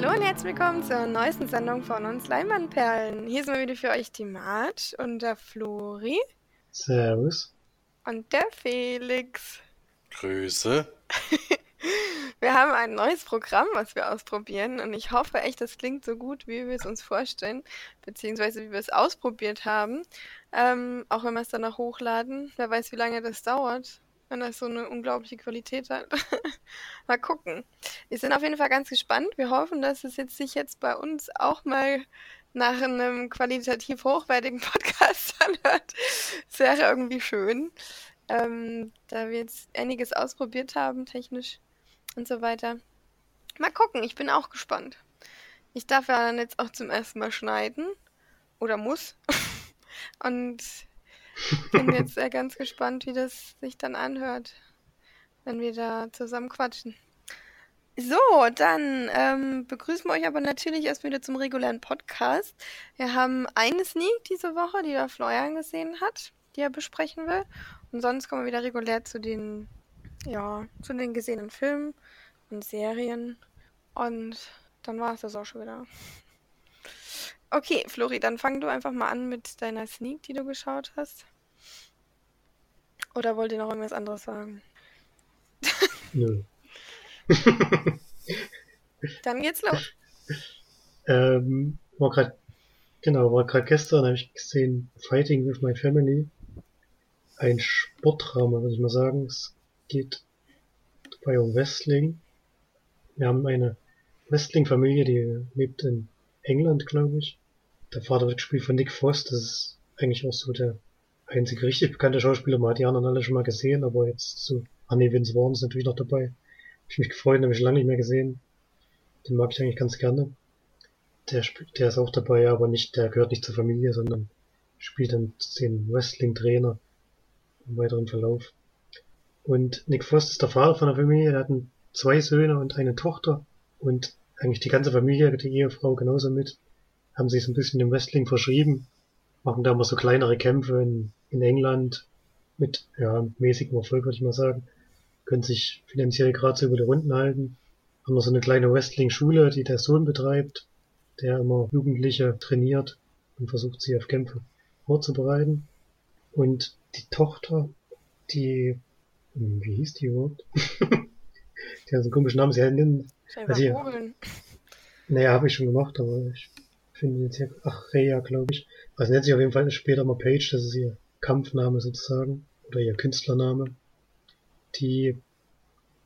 Hallo und herzlich willkommen zur neuesten Sendung von uns Leinwandperlen. Hier sind wir wieder für euch die Marge und der Flori. Servus. Und der Felix. Grüße. wir haben ein neues Programm, was wir ausprobieren und ich hoffe echt, das klingt so gut, wie wir es uns vorstellen, beziehungsweise wie wir es ausprobiert haben. Ähm, auch wenn wir es dann noch hochladen. Wer weiß, wie lange das dauert wenn das so eine unglaubliche Qualität hat. mal gucken. Wir sind auf jeden Fall ganz gespannt. Wir hoffen, dass es jetzt sich jetzt bei uns auch mal nach einem qualitativ hochwertigen Podcast anhört. Das wäre irgendwie schön. Ähm, da wir jetzt einiges ausprobiert haben, technisch und so weiter. Mal gucken, ich bin auch gespannt. Ich darf ja dann jetzt auch zum ersten Mal schneiden. Oder muss. und bin jetzt sehr ganz gespannt, wie das sich dann anhört, wenn wir da zusammen quatschen. So, dann ähm, begrüßen wir euch aber natürlich erst wieder zum regulären Podcast. Wir haben eine Sneak diese Woche, die der Florian gesehen hat, die er besprechen will. Und sonst kommen wir wieder regulär zu den, ja, zu den gesehenen Filmen und Serien. Und dann war es das auch schon wieder. Okay, Flori, dann fang du einfach mal an mit deiner Sneak, die du geschaut hast. Oder wollt ihr noch irgendwas anderes sagen? Nö. dann geht's los. Ähm, war grad, genau, war gerade gestern, habe ich gesehen, Fighting with My Family. Ein Sportdrama, würde ich mal sagen. Es geht dabei um Wrestling. Wir haben eine Wrestling-Familie, die lebt in England, glaube ich. Der Vater wird gespielt von Nick Frost, das ist eigentlich auch so der einzige richtig bekannte Schauspieler. Man hat die anderen alle schon mal gesehen, aber jetzt so, nee, Vince Vaughn ist natürlich noch dabei. Hab ich mich gefreut, habe ich lange nicht mehr gesehen. Den mag ich eigentlich ganz gerne. Der, der ist auch dabei, aber nicht, der gehört nicht zur Familie, sondern spielt dann den Wrestling-Trainer im weiteren Verlauf. Und Nick Frost ist der Vater von der Familie, der hat zwei Söhne und eine Tochter und eigentlich die ganze Familie, die Ehefrau genauso mit haben sich so ein bisschen dem Wrestling verschrieben, machen da immer so kleinere Kämpfe in, in England mit ja, mäßigem Erfolg, würde ich mal sagen. Können sich finanziell gerade so über die Runden halten. Haben noch so eine kleine Wrestling-Schule, die der Sohn betreibt, der immer Jugendliche trainiert und versucht, sie auf Kämpfe vorzubereiten. Und die Tochter, die, hm, wie hieß die überhaupt? die hat so einen komischen Namen, sie nennen. Also, naja, habe ich schon gemacht, aber ich finde jetzt hier, ach, Rhea, glaube ich. Also nennt sich auf jeden Fall später mal Paige, das ist ihr Kampfname sozusagen, oder ihr Künstlername. Die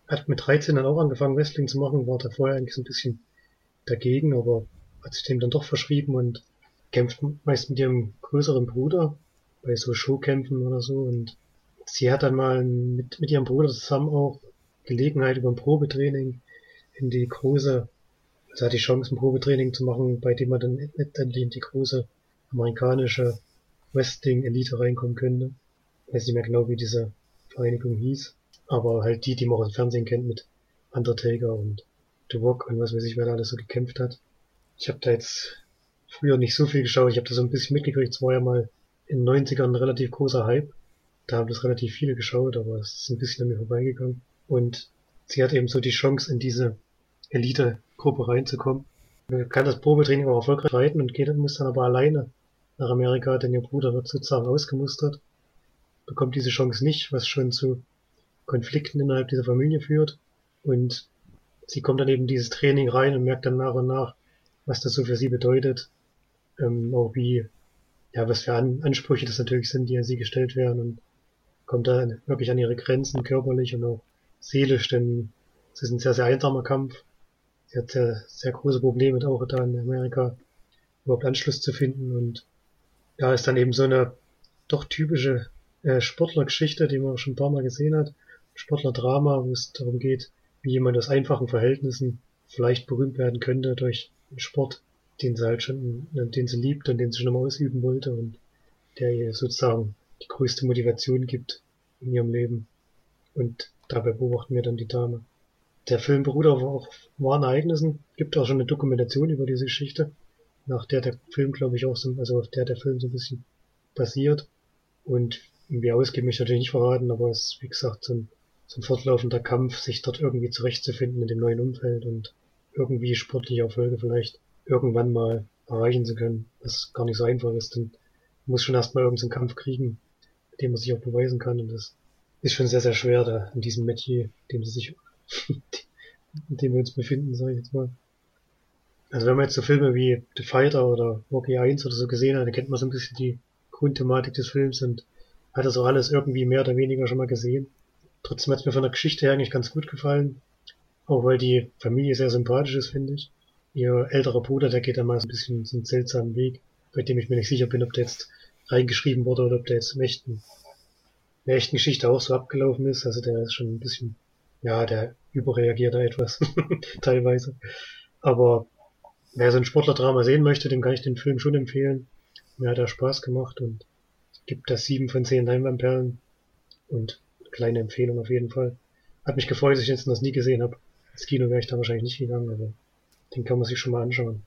hat mit 13 dann auch angefangen, Wrestling zu machen, war da vorher eigentlich so ein bisschen dagegen, aber hat sich dem dann doch verschrieben und kämpft meist mit ihrem größeren Bruder bei so Showkämpfen oder so und sie hat dann mal mit, mit ihrem Bruder zusammen auch Gelegenheit über ein Probetraining in die große also hat die Chance, ein Probetraining zu machen, bei dem man dann letztendlich in die große amerikanische Wrestling-Elite reinkommen könnte. Ich weiß nicht mehr genau, wie diese Vereinigung hieß, aber halt die, die man auch im Fernsehen kennt mit Undertaker und The Rock und was weiß ich, wer da alles so gekämpft hat. Ich habe da jetzt früher nicht so viel geschaut, ich habe da so ein bisschen mitgekriegt, es war ja mal in den 90ern ein relativ großer Hype. Da haben das relativ viele geschaut, aber es ist ein bisschen an mir vorbeigegangen. Und sie hat eben so die Chance, in diese Elite-Gruppe reinzukommen. Kann das Probetraining auch erfolgreich reiten und geht, muss dann aber alleine nach Amerika, denn ihr Bruder wird sozusagen ausgemustert, bekommt diese Chance nicht, was schon zu Konflikten innerhalb dieser Familie führt. Und sie kommt dann eben dieses Training rein und merkt dann nach und nach, was das so für sie bedeutet. Ähm, auch wie, ja, was für An Ansprüche das natürlich sind, die an sie gestellt werden und kommt da wirklich an ihre Grenzen körperlich und auch seelisch, denn es ist ein sehr, sehr einsamer Kampf sie hat sehr, sehr große Probleme auch da in Amerika überhaupt Anschluss zu finden und ja, ist dann eben so eine doch typische äh, Sportlergeschichte, die man auch schon ein paar Mal gesehen hat. Sportlerdrama, wo es darum geht, wie jemand aus einfachen Verhältnissen vielleicht berühmt werden könnte durch einen Sport, den sie halt schon, den sie liebt und den sie schon immer ausüben wollte und der ihr sozusagen die größte Motivation gibt in ihrem Leben. Und dabei beobachten wir dann die Dame der Film beruht auf auch wahren Ereignissen. Gibt auch schon eine Dokumentation über diese Geschichte, nach der der Film, glaube ich, auch so, also auf der der Film so ein bisschen basiert. Und wie ausgeht mich natürlich nicht verraten, aber es ist, wie gesagt, so ein, so ein fortlaufender Kampf, sich dort irgendwie zurechtzufinden in dem neuen Umfeld und irgendwie sportliche Erfolge vielleicht irgendwann mal erreichen zu können. Was gar nicht so einfach ist, denn man muss schon erstmal irgendeinen Kampf kriegen, den man sich auch beweisen kann und das ist schon sehr, sehr schwer da in diesem Metier, in dem sie sich, in dem wir uns befinden, sage ich jetzt mal. Also wenn man jetzt so Filme wie The Fighter oder Rocky 1 oder so gesehen hat, dann kennt man so ein bisschen die Grundthematik des Films und hat das auch alles irgendwie mehr oder weniger schon mal gesehen. Trotzdem hat es mir von der Geschichte her eigentlich ganz gut gefallen. Auch weil die Familie sehr sympathisch ist, finde ich. Ihr älterer Bruder, der geht dann mal so ein bisschen so einen seltsamen Weg, bei dem ich mir nicht sicher bin, ob der jetzt reingeschrieben wurde oder ob der jetzt im echten, der echten Geschichte auch so abgelaufen ist. Also der ist schon ein bisschen, ja, der überreagiert da etwas, teilweise. Aber wer so ein Sportlerdrama sehen möchte, dem kann ich den Film schon empfehlen. Mir hat er Spaß gemacht und gibt das sieben von zehn Leinwandperlen und kleine Empfehlung auf jeden Fall. Hat mich gefreut, dass ich jetzt das nie gesehen habe. Ins Kino wäre ich da wahrscheinlich nicht gegangen, aber den kann man sich schon mal anschauen.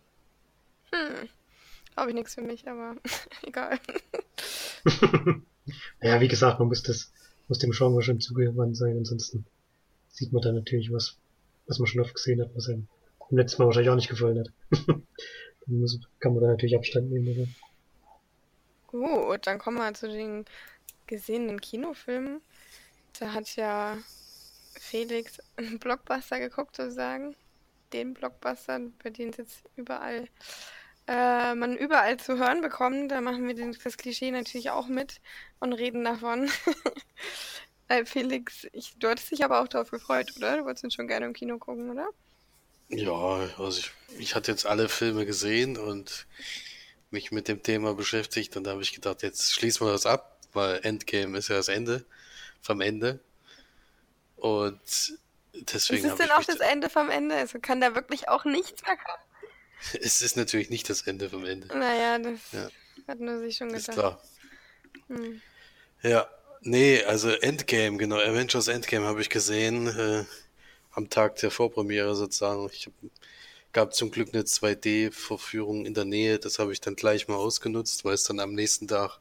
Hm. Habe ich nichts für mich, aber egal. naja, wie gesagt, man muss das, muss dem Genre schon zugewandt sein, ansonsten sieht man da natürlich was, was man schon oft gesehen hat, was einem beim letzten Mal wahrscheinlich auch nicht gefallen hat. dann muss, kann man da natürlich Abstand nehmen. Oder? Gut, dann kommen wir zu den gesehenen Kinofilmen. Da hat ja Felix einen Blockbuster geguckt, sozusagen. Den Blockbuster, bei dem es jetzt überall äh, man überall zu hören bekommt. Da machen wir das Klischee natürlich auch mit und reden davon. äh, Felix, ich, du hattest dich aber auch darauf gefreut, oder? Du wolltest ihn schon gerne im Kino gucken, oder? Ja, also ich, ich hatte jetzt alle Filme gesehen und mich mit dem Thema beschäftigt und da habe ich gedacht, jetzt schließen wir das ab, weil Endgame ist ja das Ende vom Ende. Und deswegen. Ist es denn auch das Ende vom Ende? Also kann da wirklich auch nichts mehr kommen? Es ist natürlich nicht das Ende vom Ende. Naja, das ja. hat nur sich schon gedacht. Ist klar. Hm. Ja, nee, also Endgame, genau, Avengers Endgame habe ich gesehen, äh, am Tag der Vorpremiere sozusagen. Ich hab, gab zum Glück eine 2D-Verführung in der Nähe, das habe ich dann gleich mal ausgenutzt, weil es dann am nächsten Tag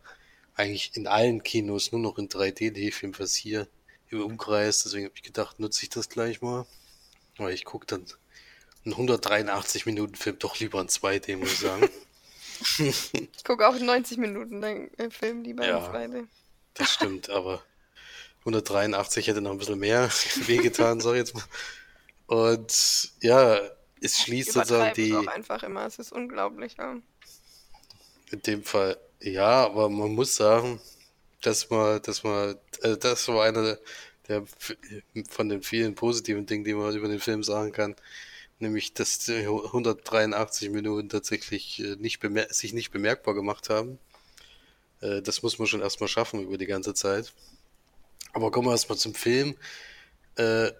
eigentlich in allen Kinos nur noch in 3D lief, jedenfalls hier im Umkreis. Deswegen habe ich gedacht, nutze ich das gleich mal. Weil ich gucke dann einen 183 Minuten Film doch lieber in 2D, muss ich sagen. ich gucke auch 90 Minuten den äh, Film lieber ja, in 2D. Das stimmt, aber 183 hätte noch ein bisschen mehr wehgetan, sag ich jetzt mal. Und ja, es schließt sozusagen die. Es auch einfach immer, es ist unglaublich. Ja. In dem Fall, ja, aber man muss sagen, dass man, dass man, also das war einer der von den vielen positiven Dingen, die man über den Film sagen kann, nämlich, dass 183 Minuten tatsächlich äh, nicht sich nicht bemerkbar gemacht haben. Äh, das muss man schon erstmal schaffen über die ganze Zeit. Aber kommen wir erstmal zum Film. Äh,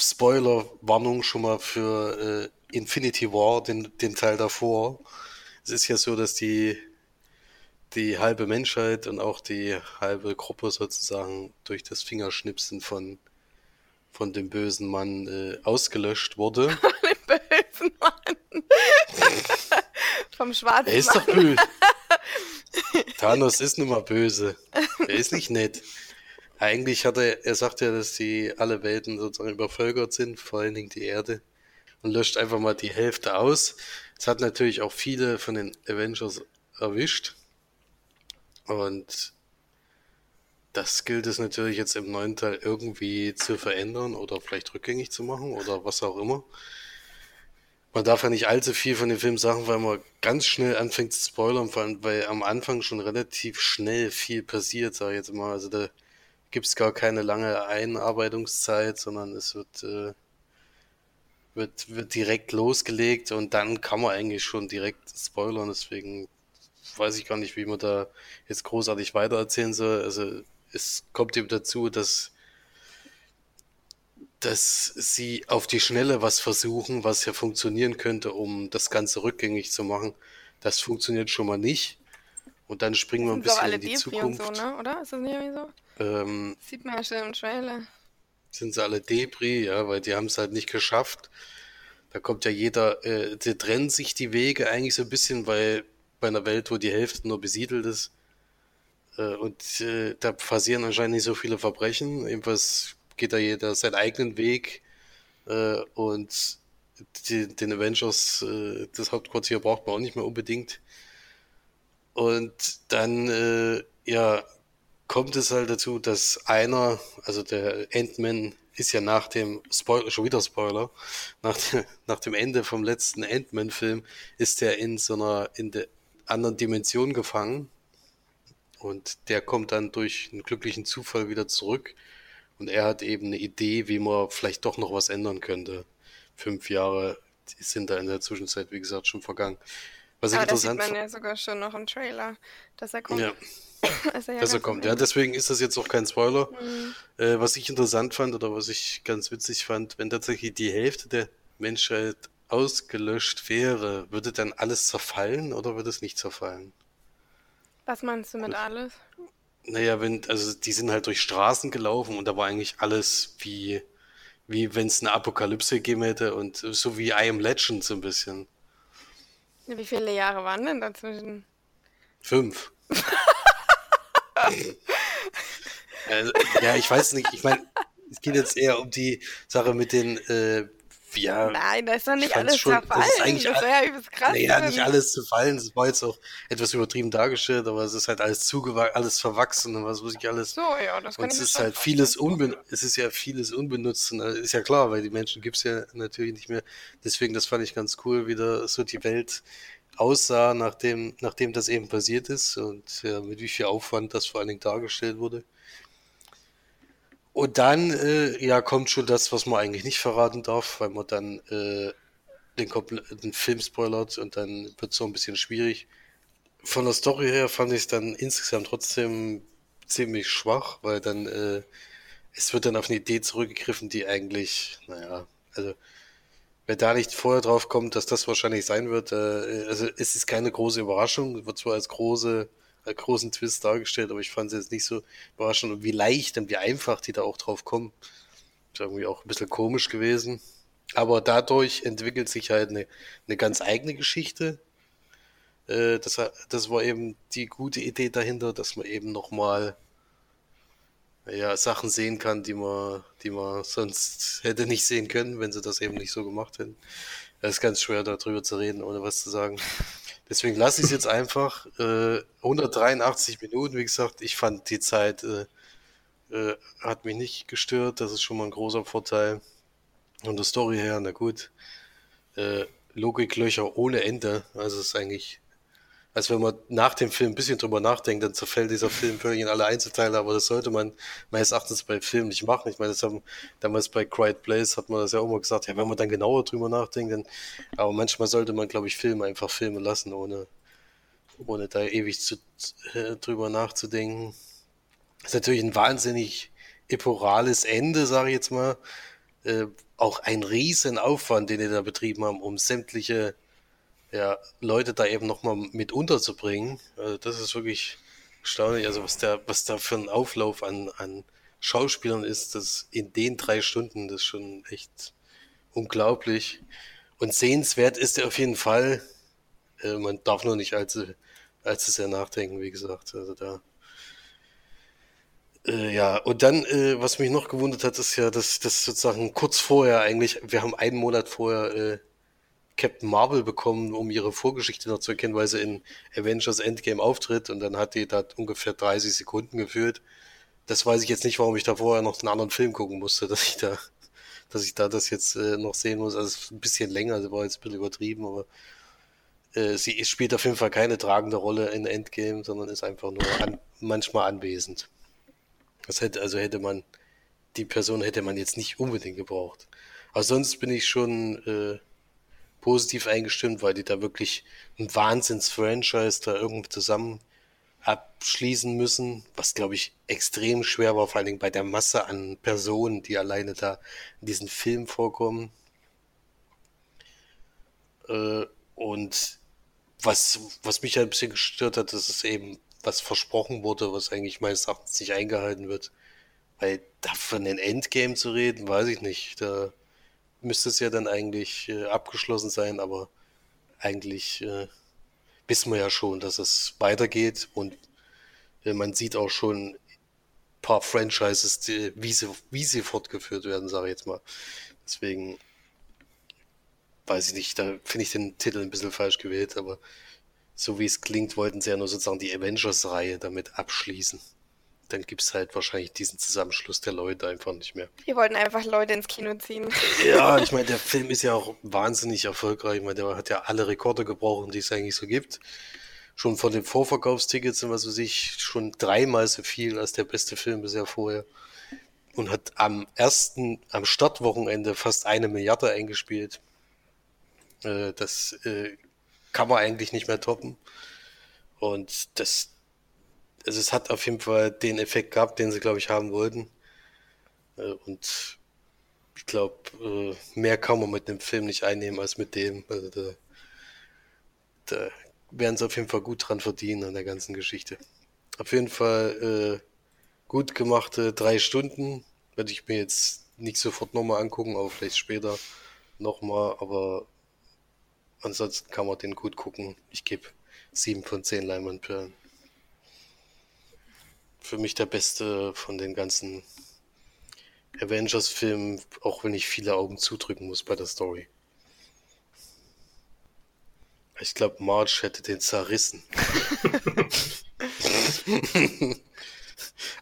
Spoiler-Warnung schon mal für äh, Infinity War, den, den Teil davor. Es ist ja so, dass die, die halbe Menschheit und auch die halbe Gruppe sozusagen durch das Fingerschnipsen von, von dem bösen Mann äh, ausgelöscht wurde. Von dem bösen Mann. Vom schwarzen Er ist Mann. doch böse. Thanos ist nun mal böse. Er ist nicht nett. Eigentlich hat er, er sagt ja, dass die alle Welten sozusagen übervölkert sind, vor allen Dingen die Erde, und löscht einfach mal die Hälfte aus. Es hat natürlich auch viele von den Avengers erwischt. Und das gilt es natürlich jetzt im neuen Teil irgendwie zu verändern oder vielleicht rückgängig zu machen oder was auch immer. Man darf ja nicht allzu viel von dem Film sagen, weil man ganz schnell anfängt zu spoilern, vor allem, weil am Anfang schon relativ schnell viel passiert, sag ich jetzt mal. Also da gibt es gar keine lange Einarbeitungszeit, sondern es wird, äh, wird, wird direkt losgelegt und dann kann man eigentlich schon direkt spoilern. Deswegen weiß ich gar nicht, wie man da jetzt großartig weitererzählen soll. Also es kommt eben dazu, dass dass sie auf die Schnelle was versuchen, was ja funktionieren könnte, um das Ganze rückgängig zu machen. Das funktioniert schon mal nicht. Und dann springen wir ein bisschen in die Debris Zukunft. Und so, ne? Oder? Ist das nicht irgendwie so? Ähm, Sieht man ja schon im Trailer. Sind sie alle Debris, ja, weil die haben es halt nicht geschafft. Da kommt ja jeder, äh, die trennen sich die Wege eigentlich so ein bisschen, weil bei einer Welt, wo die Hälfte nur besiedelt ist, und äh, da passieren anscheinend nicht so viele Verbrechen. Jedenfalls geht da jeder seinen eigenen Weg. Äh, und die, den Avengers, äh, das Hauptquartier braucht man auch nicht mehr unbedingt. Und dann, äh, ja, kommt es halt dazu, dass einer, also der Ant-Man ist ja nach dem Spoiler, schon wieder Spoiler, nach, de, nach dem Ende vom letzten Ant-Man-Film ist er in so einer, in der anderen Dimension gefangen. Und der kommt dann durch einen glücklichen Zufall wieder zurück. Und er hat eben eine Idee, wie man vielleicht doch noch was ändern könnte. Fünf Jahre sind da in der Zwischenzeit, wie gesagt, schon vergangen. Was ich Aber interessant das sieht man ja sogar schon noch im Trailer, dass er kommt. Ja. also ja dass er kommt. Ja, deswegen ist das jetzt auch kein Spoiler. Mhm. Äh, was ich interessant fand oder was ich ganz witzig fand, wenn tatsächlich die Hälfte der Menschheit ausgelöscht wäre, würde dann alles zerfallen oder würde es nicht zerfallen? Was meinst du mit das, alles? Naja, wenn, also die sind halt durch Straßen gelaufen und da war eigentlich alles wie, wie wenn es eine Apokalypse gegeben hätte und so wie I Am Legend so ein bisschen. Wie viele Jahre waren denn dazwischen? Fünf. also, ja, ich weiß nicht. Ich meine, es geht jetzt eher um die Sache mit den äh, ja, Nein, da ist doch nicht alles schon, zerfallen. Das, ist eigentlich das wäre ja übelst krass. Naja, nicht alles zu fallen. Das war jetzt auch etwas übertrieben dargestellt, aber es ist halt alles zugewachsen, alles verwachsen und was weiß ich alles. So, ja, das kann Und es ist halt vieles unbenutzt. Es ist ja vieles unbenutzt. Und ist ja klar, weil die Menschen gibt es ja natürlich nicht mehr. Deswegen, das fand ich ganz cool, wie da so die Welt aussah, nachdem, nachdem das eben passiert ist und ja, mit wie viel Aufwand das vor allen Dingen dargestellt wurde. Und dann, äh, ja, kommt schon das, was man eigentlich nicht verraten darf, weil man dann äh, den, den Film spoilert und dann wird es so ein bisschen schwierig. Von der Story her fand ich es dann insgesamt trotzdem ziemlich schwach, weil dann äh, es wird dann auf eine Idee zurückgegriffen, die eigentlich, naja, also wer da nicht vorher drauf kommt, dass das wahrscheinlich sein wird, äh, also es ist keine große Überraschung, wird zwar als große großen Twist dargestellt, aber ich fand es jetzt nicht so überraschend wie leicht und wie einfach die da auch drauf kommen. Ist irgendwie auch ein bisschen komisch gewesen. Aber dadurch entwickelt sich halt eine, eine ganz eigene Geschichte. Äh, das, das war eben die gute Idee dahinter, dass man eben nochmal ja, Sachen sehen kann, die man, die man sonst hätte nicht sehen können, wenn sie das eben nicht so gemacht hätten. Es ist ganz schwer darüber zu reden, ohne was zu sagen. Deswegen lasse ich es jetzt einfach. Äh, 183 Minuten, wie gesagt, ich fand die Zeit äh, äh, hat mich nicht gestört. Das ist schon mal ein großer Vorteil. Und der Story her, na gut. Äh, Logiklöcher ohne Ende. Also es ist eigentlich als wenn man nach dem Film ein bisschen drüber nachdenkt, dann zerfällt dieser Film völlig in alle Einzelteile, aber das sollte man meines Erachtens bei Filmen nicht machen. Ich meine, das haben damals bei Quiet Place hat man das ja auch mal gesagt, ja, wenn man dann genauer drüber nachdenkt, dann, aber manchmal sollte man, glaube ich, Filme einfach filmen lassen, ohne, ohne da ewig zu, äh, drüber nachzudenken. Das ist natürlich ein wahnsinnig epurales Ende, sage ich jetzt mal. Äh, auch ein riesen Aufwand, den die da betrieben haben, um sämtliche ja, Leute da eben nochmal mit unterzubringen, also das ist wirklich erstaunlich. Also was da, was da für ein Auflauf an, an Schauspielern ist, das in den drei Stunden, das ist schon echt unglaublich. Und sehenswert ist er auf jeden Fall. Äh, man darf nur nicht allzu, allzu sehr nachdenken, wie gesagt. Also da. Äh, ja, und dann, äh, was mich noch gewundert hat, ist ja, dass das sozusagen kurz vorher eigentlich, wir haben einen Monat vorher äh, Captain Marvel bekommen, um ihre Vorgeschichte noch zu erkennen, weil sie in Avengers Endgame auftritt und dann hat die da ungefähr 30 Sekunden geführt. Das weiß ich jetzt nicht, warum ich da vorher noch einen anderen Film gucken musste, dass ich da, dass ich da das jetzt äh, noch sehen muss. Also ein bisschen länger, das war jetzt ein bisschen übertrieben, aber äh, sie spielt auf jeden Fall keine tragende Rolle in Endgame, sondern ist einfach nur an, manchmal anwesend. Das hätte, also hätte man, die Person hätte man jetzt nicht unbedingt gebraucht. Aber sonst bin ich schon äh, positiv eingestimmt, weil die da wirklich ein Wahnsinns-Franchise da irgendwie zusammen abschließen müssen, was glaube ich extrem schwer war, vor allen Dingen bei der Masse an Personen, die alleine da in diesem Film vorkommen. Äh, und was, was mich ein bisschen gestört hat, dass es eben was versprochen wurde, was eigentlich meines Erachtens nicht eingehalten wird. Weil da von den Endgame zu reden, weiß ich nicht. Da müsste es ja dann eigentlich äh, abgeschlossen sein, aber eigentlich äh, wissen wir ja schon, dass es weitergeht und äh, man sieht auch schon ein paar Franchises, die, wie, sie, wie sie fortgeführt werden, sage ich jetzt mal. Deswegen weiß ich nicht, da finde ich den Titel ein bisschen falsch gewählt, aber so wie es klingt, wollten sie ja nur sozusagen die Avengers-Reihe damit abschließen. Dann gibt es halt wahrscheinlich diesen Zusammenschluss der Leute einfach nicht mehr. Wir wollten einfach Leute ins Kino ziehen. Ja, ich meine, der Film ist ja auch wahnsinnig erfolgreich. Ich meine, der hat ja alle Rekorde gebrochen, die es eigentlich so gibt. Schon von den Vorverkaufstickets sind was weiß ich schon dreimal so viel als der beste Film bisher vorher. Und hat am ersten, am Startwochenende fast eine Milliarde eingespielt. Äh, das äh, kann man eigentlich nicht mehr toppen. Und das, also es hat auf jeden Fall den Effekt gehabt, den sie, glaube ich, haben wollten. Äh, und ich glaube, äh, mehr kann man mit dem Film nicht einnehmen als mit dem. Also da, da werden sie auf jeden Fall gut dran verdienen an der ganzen Geschichte. Auf jeden Fall äh, gut gemachte drei Stunden. Werde ich mir jetzt nicht sofort nochmal angucken, aber vielleicht später nochmal. Aber Ansonsten kann man den gut gucken. Ich gebe 7 von 10 Leinwandperlen. Für mich der beste von den ganzen Avengers-Filmen, auch wenn ich viele Augen zudrücken muss bei der Story. Ich glaube, Marge hätte den zerrissen.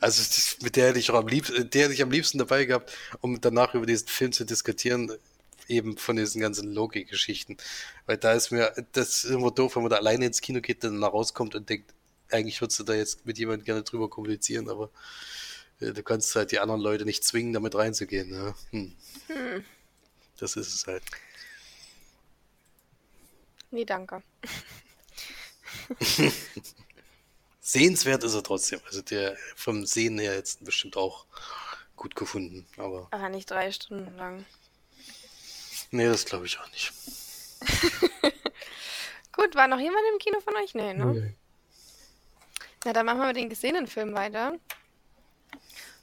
also mit der hätte ich auch am liebsten, der hätte ich am liebsten dabei gehabt, um danach über diesen Film zu diskutieren eben von diesen ganzen Logik-Geschichten. Weil da ist mir, das ist immer doof, wenn man da alleine ins Kino geht, dann rauskommt und denkt, eigentlich würdest du da jetzt mit jemandem gerne drüber kommunizieren, aber äh, du kannst halt die anderen Leute nicht zwingen, damit reinzugehen. Ja? Hm. Hm. Das ist es halt. Nee, danke. Sehenswert ist er trotzdem. Also der vom Sehen her jetzt bestimmt auch gut gefunden. Aber, aber nicht drei Stunden lang. Nee, das glaube ich auch nicht. Gut, war noch jemand im Kino von euch? Nee, ne? Nee. Na, dann machen wir mit den gesehenen Film weiter.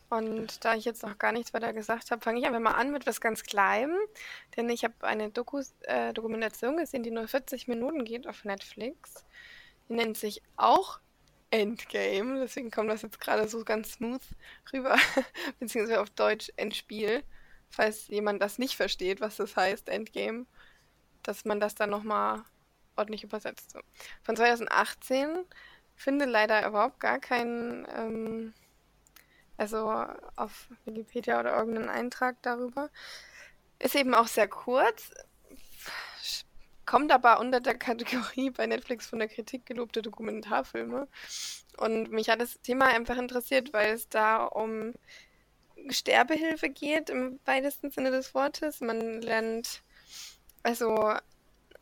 Und da ich jetzt noch gar nichts weiter gesagt habe, fange ich einfach mal an mit was ganz Kleinem. Denn ich habe eine Doku äh, Dokumentation gesehen, die nur 40 Minuten geht auf Netflix. Die nennt sich auch Endgame. Deswegen kommt das jetzt gerade so ganz smooth rüber. Beziehungsweise auf Deutsch Endspiel falls jemand das nicht versteht, was das heißt, Endgame, dass man das dann nochmal ordentlich übersetzt. Von 2018 finde leider überhaupt gar keinen, ähm, also auf Wikipedia oder irgendeinen Eintrag darüber. Ist eben auch sehr kurz, kommt aber unter der Kategorie bei Netflix von der Kritik gelobte Dokumentarfilme. Und mich hat das Thema einfach interessiert, weil es da um Sterbehilfe geht, im weitesten Sinne des Wortes. Man lernt also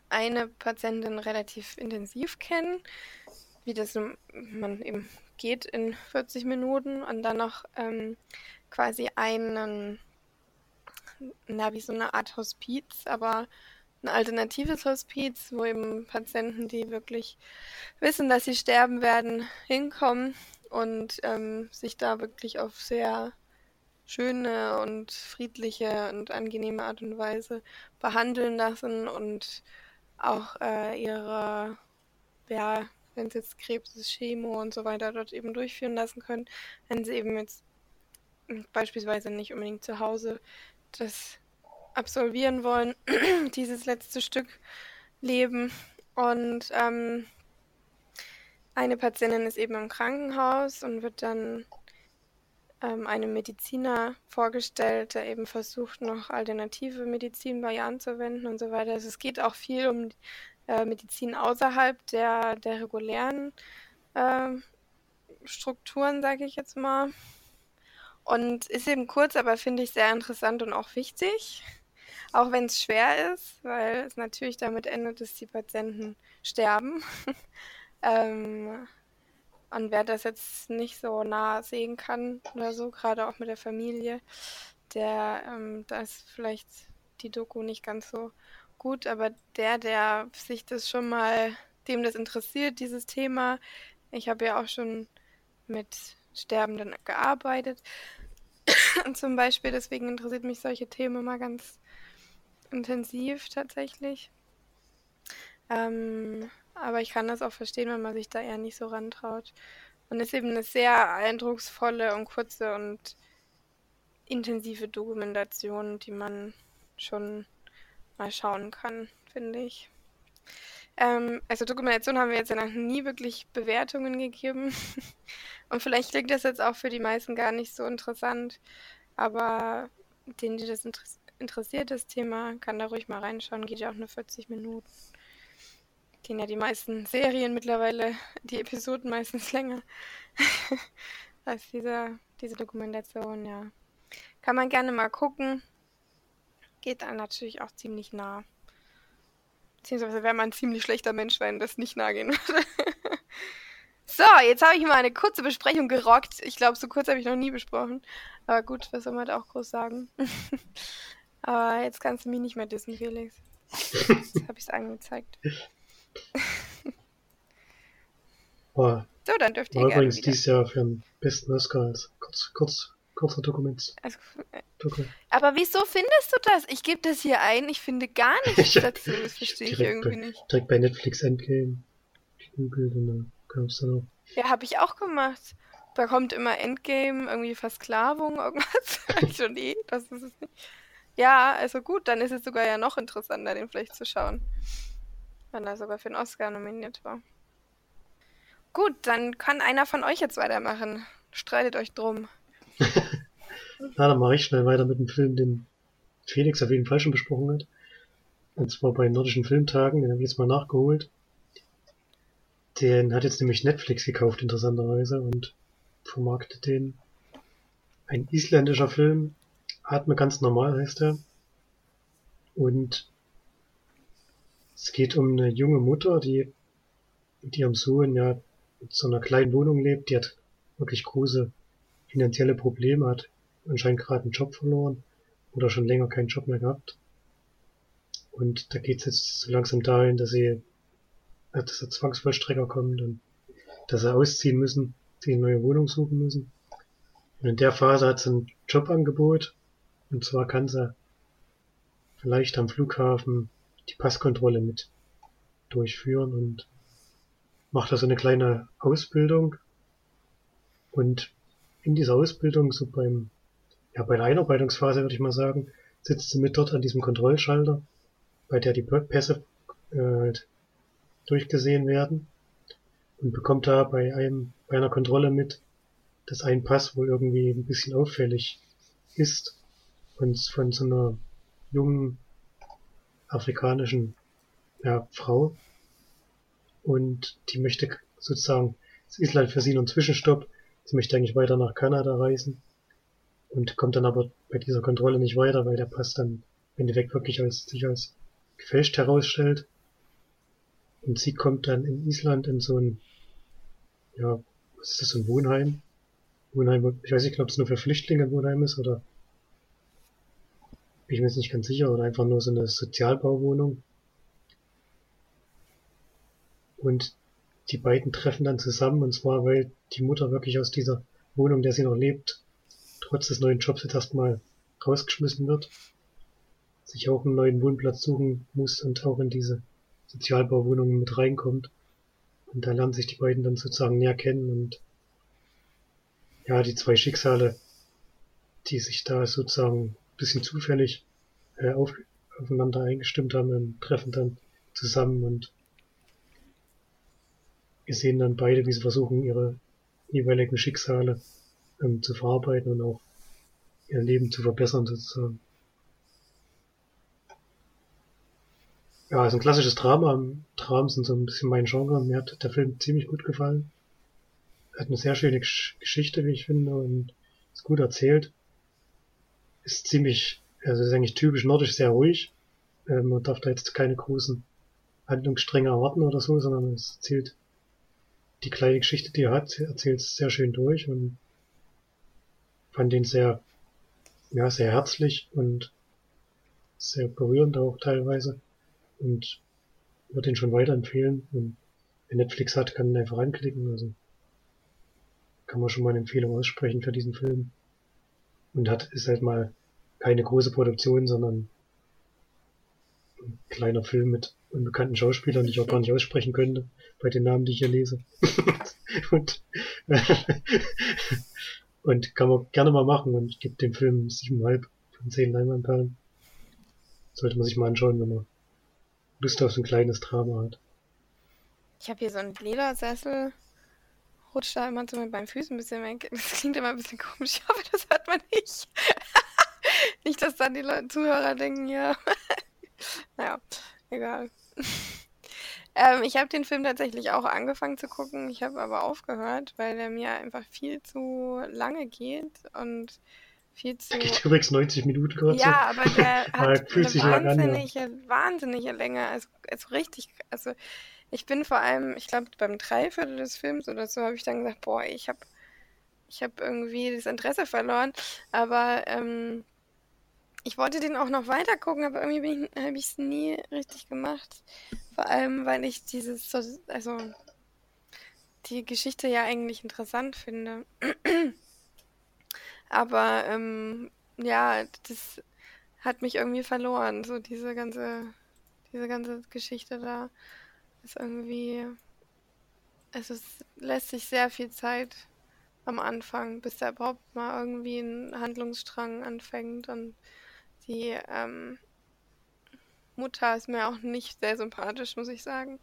eine Patientin relativ intensiv kennen, wie das man eben geht in 40 Minuten und dann noch ähm, quasi einen, na, wie so eine Art Hospiz, aber ein alternatives Hospiz, wo eben Patienten, die wirklich wissen, dass sie sterben werden, hinkommen und ähm, sich da wirklich auf sehr schöne und friedliche und angenehme Art und Weise behandeln lassen und auch äh, ihre, ja, wenn es jetzt Krebs Chemo und so weiter dort eben durchführen lassen können, wenn sie eben jetzt beispielsweise nicht unbedingt zu Hause das absolvieren wollen, dieses letzte Stück Leben. Und ähm, eine Patientin ist eben im Krankenhaus und wird dann ähm, einem Mediziner vorgestellt, der eben versucht, noch alternative Medizin bei ihr anzuwenden und so weiter. Also es geht auch viel um äh, Medizin außerhalb der, der regulären äh, Strukturen, sage ich jetzt mal. Und ist eben kurz, aber finde ich sehr interessant und auch wichtig. Auch wenn es schwer ist, weil es natürlich damit endet, dass die Patienten sterben. ähm, und wer das jetzt nicht so nah sehen kann oder so, gerade auch mit der Familie, der, ähm, da ist vielleicht die Doku nicht ganz so gut, aber der, der sich das schon mal, dem das interessiert, dieses Thema, ich habe ja auch schon mit Sterbenden gearbeitet, zum Beispiel, deswegen interessiert mich solche Themen immer ganz intensiv tatsächlich. Ähm, aber ich kann das auch verstehen, wenn man sich da eher nicht so rantraut. Und es ist eben eine sehr eindrucksvolle und kurze und intensive Dokumentation, die man schon mal schauen kann, finde ich. Ähm, also Dokumentation haben wir jetzt ja noch nie wirklich Bewertungen gegeben. Und vielleicht klingt das jetzt auch für die meisten gar nicht so interessant. Aber denen, die das inter interessiert, das Thema, kann da ruhig mal reinschauen. Geht ja auch nur 40 Minuten. Gehen ja die meisten Serien mittlerweile, die Episoden meistens länger als diese, diese Dokumentation, ja. Kann man gerne mal gucken. Geht dann natürlich auch ziemlich nah. Beziehungsweise wäre man ein ziemlich schlechter Mensch, wenn das nicht nah gehen würde. so, jetzt habe ich mal eine kurze Besprechung gerockt. Ich glaube, so kurz habe ich noch nie besprochen. Aber gut, was soll man da auch groß sagen? Aber jetzt kannst du mich nicht mehr dissen, Felix. Jetzt habe ich es angezeigt. War, so, dann dürft ihr war übrigens wieder. dieses Jahr für den besten Oscar als kurz, kurz, kurzer Dokument. Also, Doku. aber wieso findest du das? Ich gebe das hier ein. Ich finde gar nichts dazu. Das verstehe ich irgendwie bei- nicht. Direkt bei Netflix Endgame und dann es dann auch. Ja, habe ich auch gemacht. Da kommt immer Endgame, irgendwie Versklavung, irgendwas. Ich schon eh, das ist es nicht. Ja, also gut, dann ist es sogar ja noch interessanter, den vielleicht zu schauen. Wenn er sogar für den Oscar nominiert war. Gut, dann kann einer von euch jetzt weitermachen. Streitet euch drum. Na, dann mache ich schnell weiter mit dem Film, den Felix auf jeden Fall schon besprochen hat. Und zwar bei Nordischen Filmtagen, den habe ich jetzt mal nachgeholt. Den hat jetzt nämlich Netflix gekauft, interessanterweise, und vermarktet den. Ein isländischer Film, Atme ganz normal heißt er. Und es geht um eine junge Mutter, die mit ihrem Sohn ja in so einer kleinen Wohnung lebt. Die hat wirklich große finanzielle Probleme, hat anscheinend gerade einen Job verloren oder schon länger keinen Job mehr gehabt. Und da geht's jetzt so langsam dahin, dass sie, äh, dass der Zwangsvollstrecker kommt und dass sie ausziehen müssen, sich eine neue Wohnung suchen müssen. Und in der Phase hat sie ein Jobangebot. Und zwar kann sie vielleicht am Flughafen die Passkontrolle mit durchführen und macht da so eine kleine Ausbildung. Und in dieser Ausbildung, so beim, ja, bei der Einarbeitungsphase würde ich mal sagen, sitzt sie mit dort an diesem Kontrollschalter, bei der die Pässe äh, durchgesehen werden und bekommt da bei einem, bei einer Kontrolle mit, dass ein Pass wohl irgendwie ein bisschen auffällig ist und von so einer jungen afrikanischen ja, Frau. Und die möchte sozusagen, es ist halt für sie nur ein Zwischenstopp, sie möchte eigentlich weiter nach Kanada reisen und kommt dann aber bei dieser Kontrolle nicht weiter, weil der Pass dann im Endeffekt wirklich als, sich als gefälscht herausstellt. Und sie kommt dann in Island in so ein, ja, was ist das, so ein Wohnheim? Wohnheim, ich weiß nicht, ob es nur für Flüchtlinge ein Wohnheim ist oder bin ich mir jetzt nicht ganz sicher, oder einfach nur so eine Sozialbauwohnung. Und die beiden treffen dann zusammen, und zwar, weil die Mutter wirklich aus dieser Wohnung, der sie noch lebt, trotz des neuen Jobs jetzt erstmal rausgeschmissen wird, sich auch einen neuen Wohnplatz suchen muss und auch in diese Sozialbauwohnungen mit reinkommt. Und da lernen sich die beiden dann sozusagen näher kennen und ja, die zwei Schicksale, die sich da sozusagen ein bisschen zufällig äh, auf, aufeinander eingestimmt haben, treffen dann zusammen und wir sehen dann beide, wie sie versuchen, ihre jeweiligen Schicksale ähm, zu verarbeiten und auch ihr Leben zu verbessern sozusagen. Ja, ist ein klassisches Drama. Dramen sind so ein bisschen mein Genre. Mir hat der Film ziemlich gut gefallen. Hat eine sehr schöne Gesch- Geschichte, wie ich finde, und ist gut erzählt. Ist ziemlich, also ist eigentlich typisch nordisch, sehr ruhig. Ähm, man darf da jetzt keine großen Handlungsstränge erwarten oder so, sondern es erzählt die kleine Geschichte, die er hat, erzählt es sehr schön durch und fand den sehr, ja, sehr herzlich und sehr berührend auch teilweise und würde ihn schon weiterempfehlen. Und wer Netflix hat, kann ihn einfach anklicken, also kann man schon mal eine Empfehlung aussprechen für diesen Film. Und hat, ist halt mal keine große Produktion, sondern ein kleiner Film mit unbekannten Schauspielern, die ich auch gar nicht aussprechen könnte, bei den Namen, die ich hier lese. und, und kann man gerne mal machen und gibt dem Film 7,5 von 10 Leinwandperlen. Sollte man sich mal anschauen, wenn man Lust auf so ein kleines Drama hat. Ich habe hier so einen Ledersessel. Rutscht da immer so mit meinen Füßen ein bisschen weg. Das klingt immer ein bisschen komisch. Ich hoffe, das hört man nicht. nicht, dass dann die Leute, Zuhörer denken, ja. naja, egal. Ähm, ich habe den Film tatsächlich auch angefangen zu gucken. Ich habe aber aufgehört, weil der mir einfach viel zu lange geht und viel zu. Der geht übrigens 90 Minuten kurz. Ja, aber der hat fühlt sich lang an, ja. wahnsinnige, wahnsinnige Länge. Also, also richtig, also ich bin vor allem, ich glaube, beim Dreiviertel des Films oder so habe ich dann gesagt, boah, ich habe ich hab irgendwie das Interesse verloren. Aber ähm, ich wollte den auch noch weiter gucken, aber irgendwie habe ich es nie richtig gemacht. Vor allem, weil ich dieses, also die Geschichte ja eigentlich interessant finde. aber ähm, ja, das hat mich irgendwie verloren, so diese ganze, diese ganze Geschichte da ist irgendwie. Also es lässt sich sehr viel Zeit am Anfang, bis da überhaupt mal irgendwie ein Handlungsstrang anfängt. Und die ähm, Mutter ist mir auch nicht sehr sympathisch, muss ich sagen.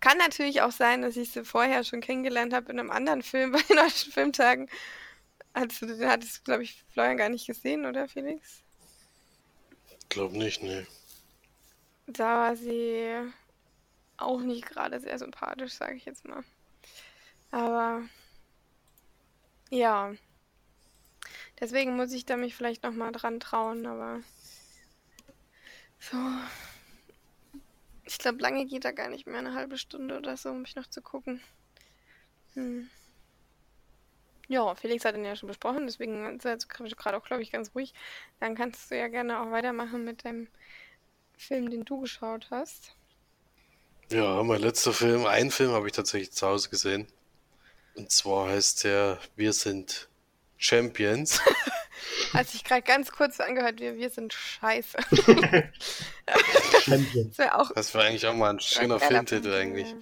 Kann natürlich auch sein, dass ich sie vorher schon kennengelernt habe in einem anderen Film bei den deutschen Filmtagen. Hattest du, den hattest glaube ich, Florian gar nicht gesehen, oder Felix? Glaub nicht, ne. Da war sie auch nicht gerade sehr sympathisch, sage ich jetzt mal. Aber ja. Deswegen muss ich da mich vielleicht noch mal dran trauen, aber so. Ich glaube, lange geht da gar nicht mehr, eine halbe Stunde oder so, um mich noch zu gucken. Hm. Ja, Felix hat ihn ja schon besprochen, deswegen ist er gerade auch, glaube ich, ganz ruhig. Dann kannst du ja gerne auch weitermachen mit dem Film, den du geschaut hast. Ja, mein letzter Film, einen Film habe ich tatsächlich zu Hause gesehen. Und zwar heißt der Wir sind Champions. Hat sich gerade ganz kurz angehört, wir, wir sind scheiße. Champions. Das, auch das war eigentlich auch mal ein schöner Filmtitel eigentlich.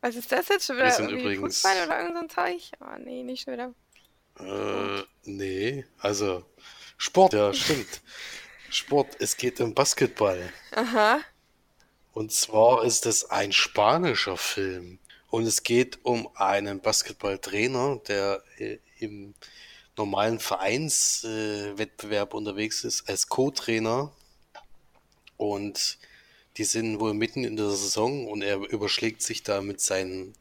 Was ist das jetzt schon wieder? Wir sind übrigens... Fußball oder irgend so ein Zeug? Oh nee, nicht schon wieder. Äh, nee, also Sport, ja, stimmt. Sport, es geht um Basketball. Aha. Und zwar ist es ein spanischer Film. Und es geht um einen Basketballtrainer, der äh, im normalen Vereinswettbewerb unterwegs ist, als Co-Trainer. Und die sind wohl mitten in der Saison und er überschlägt sich da mit seinen,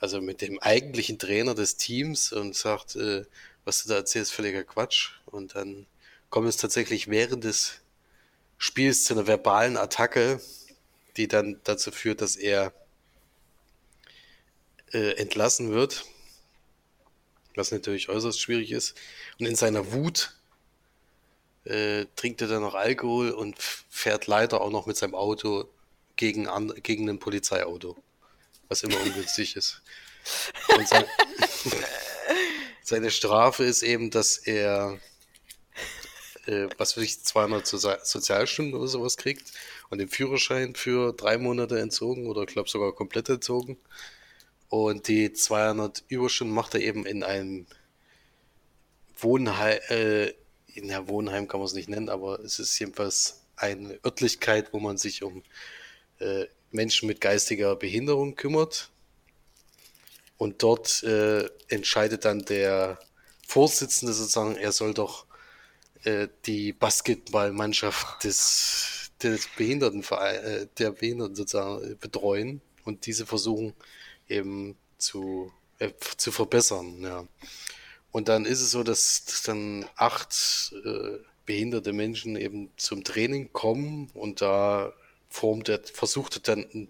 also mit dem eigentlichen Trainer des Teams und sagt, äh, was du da erzählst, völliger Quatsch. Und dann kommt es tatsächlich während des Spiels zu einer verbalen Attacke die dann dazu führt, dass er äh, entlassen wird, was natürlich äußerst schwierig ist. Und in seiner Wut äh, trinkt er dann noch Alkohol und fährt leider auch noch mit seinem Auto gegen, an, gegen ein Polizeiauto, was immer ungünstig ist. Und sein, seine Strafe ist eben, dass er äh, was weiß ich, 200 Sozialstunden oder sowas kriegt und den Führerschein für drei Monate entzogen oder ich glaube sogar komplett entzogen. Und die 200 Überstunden macht er eben in einem Wohnheim, äh, in der Wohnheim kann man es nicht nennen, aber es ist jedenfalls eine Örtlichkeit, wo man sich um äh, Menschen mit geistiger Behinderung kümmert. Und dort äh, entscheidet dann der Vorsitzende sozusagen, er soll doch äh, die Basketballmannschaft des, des Behindertenverein, äh, der Behinderten sozusagen betreuen und diese versuchen eben zu, äh, zu verbessern. Ja. Und dann ist es so, dass, dann acht äh, behinderte Menschen eben zum Training kommen und da formt er, versucht er dann ein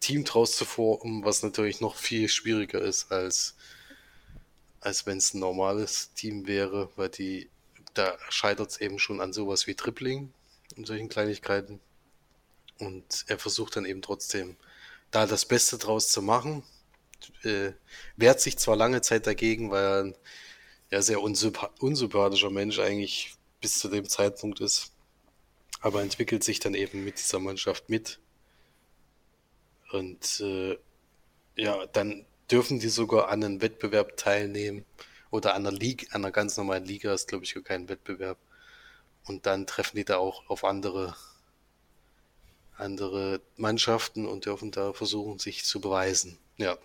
Team draus zu formen, was natürlich noch viel schwieriger ist als, als wenn es ein normales Team wäre, weil die da scheitert es eben schon an sowas wie Tripling und solchen Kleinigkeiten. Und er versucht dann eben trotzdem da das Beste draus zu machen. Äh, wehrt sich zwar lange Zeit dagegen, weil er ein ja, sehr unsympa unsympathischer Mensch eigentlich bis zu dem Zeitpunkt ist. Aber entwickelt sich dann eben mit dieser Mannschaft mit. Und äh, ja, dann dürfen die sogar an einem Wettbewerb teilnehmen oder an einer Liga, an einer ganz normalen Liga ist, glaube ich, kein Wettbewerb. und dann treffen die da auch auf andere, andere Mannschaften und dürfen da versuchen, sich zu beweisen. Ja.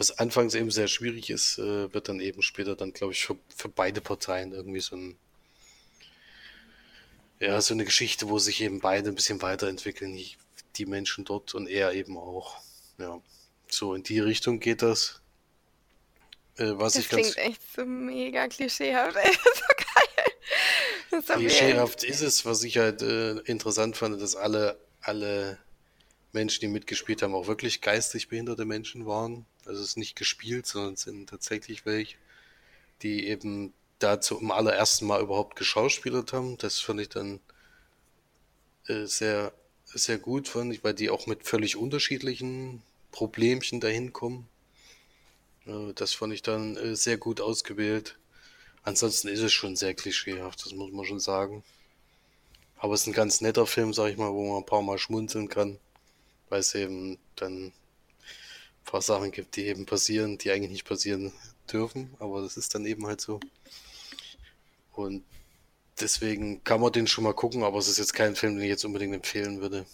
Was anfangs eben sehr schwierig ist, äh, wird dann eben später dann, glaube ich, für, für beide Parteien irgendwie so ein, ja, so eine Geschichte, wo sich eben beide ein bisschen weiterentwickeln, die, die Menschen dort und er eben auch. Ja. So in die Richtung geht das. Äh, was das ich klingt ganz, echt so mega klischeehaft. Ey. so geil. Klischeehaft ist es, was ich halt äh, interessant fand, dass alle, alle Menschen, die mitgespielt haben, auch wirklich geistig behinderte Menschen waren. Also es ist nicht gespielt, sondern es sind tatsächlich welche, die eben dazu zum allerersten Mal überhaupt geschauspielert haben. Das fand ich dann äh, sehr, sehr gut, fand ich, weil die auch mit völlig unterschiedlichen Problemchen dahin kommen. Äh, das fand ich dann äh, sehr gut ausgewählt. Ansonsten ist es schon sehr klischeehaft, das muss man schon sagen. Aber es ist ein ganz netter Film, sag ich mal, wo man ein paar Mal schmunzeln kann, weil es eben dann ein paar Sachen gibt, die eben passieren, die eigentlich nicht passieren dürfen, aber das ist dann eben halt so. Und deswegen kann man den schon mal gucken, aber es ist jetzt kein Film, den ich jetzt unbedingt empfehlen würde.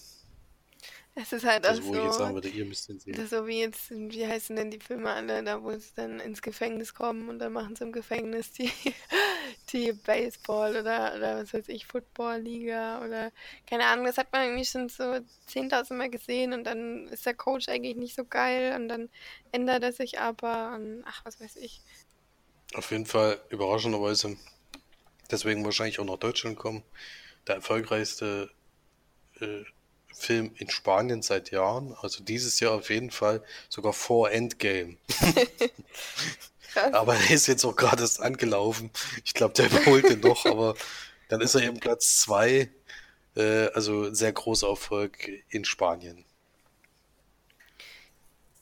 Es ist halt also, auch wo so, ich jetzt sagen würde, ihr müsst den sehen. So wie jetzt, wie heißen denn die Filme alle, da wo es dann ins Gefängnis kommen und dann machen sie im Gefängnis die, die Baseball oder, oder was weiß ich, Football-Liga oder keine Ahnung, das hat man irgendwie schon so 10.000 Mal gesehen und dann ist der Coach eigentlich nicht so geil und dann ändert er sich aber und ach, was weiß ich. Auf jeden Fall überraschenderweise, deswegen wahrscheinlich auch nach Deutschland kommen, der erfolgreichste äh, Film in Spanien seit Jahren. Also dieses Jahr auf jeden Fall sogar vor Endgame. aber er ist jetzt auch gerade erst angelaufen. Ich glaube, der überholt den noch, aber dann ist er eben Platz zwei. Äh, also sehr großer Erfolg in Spanien.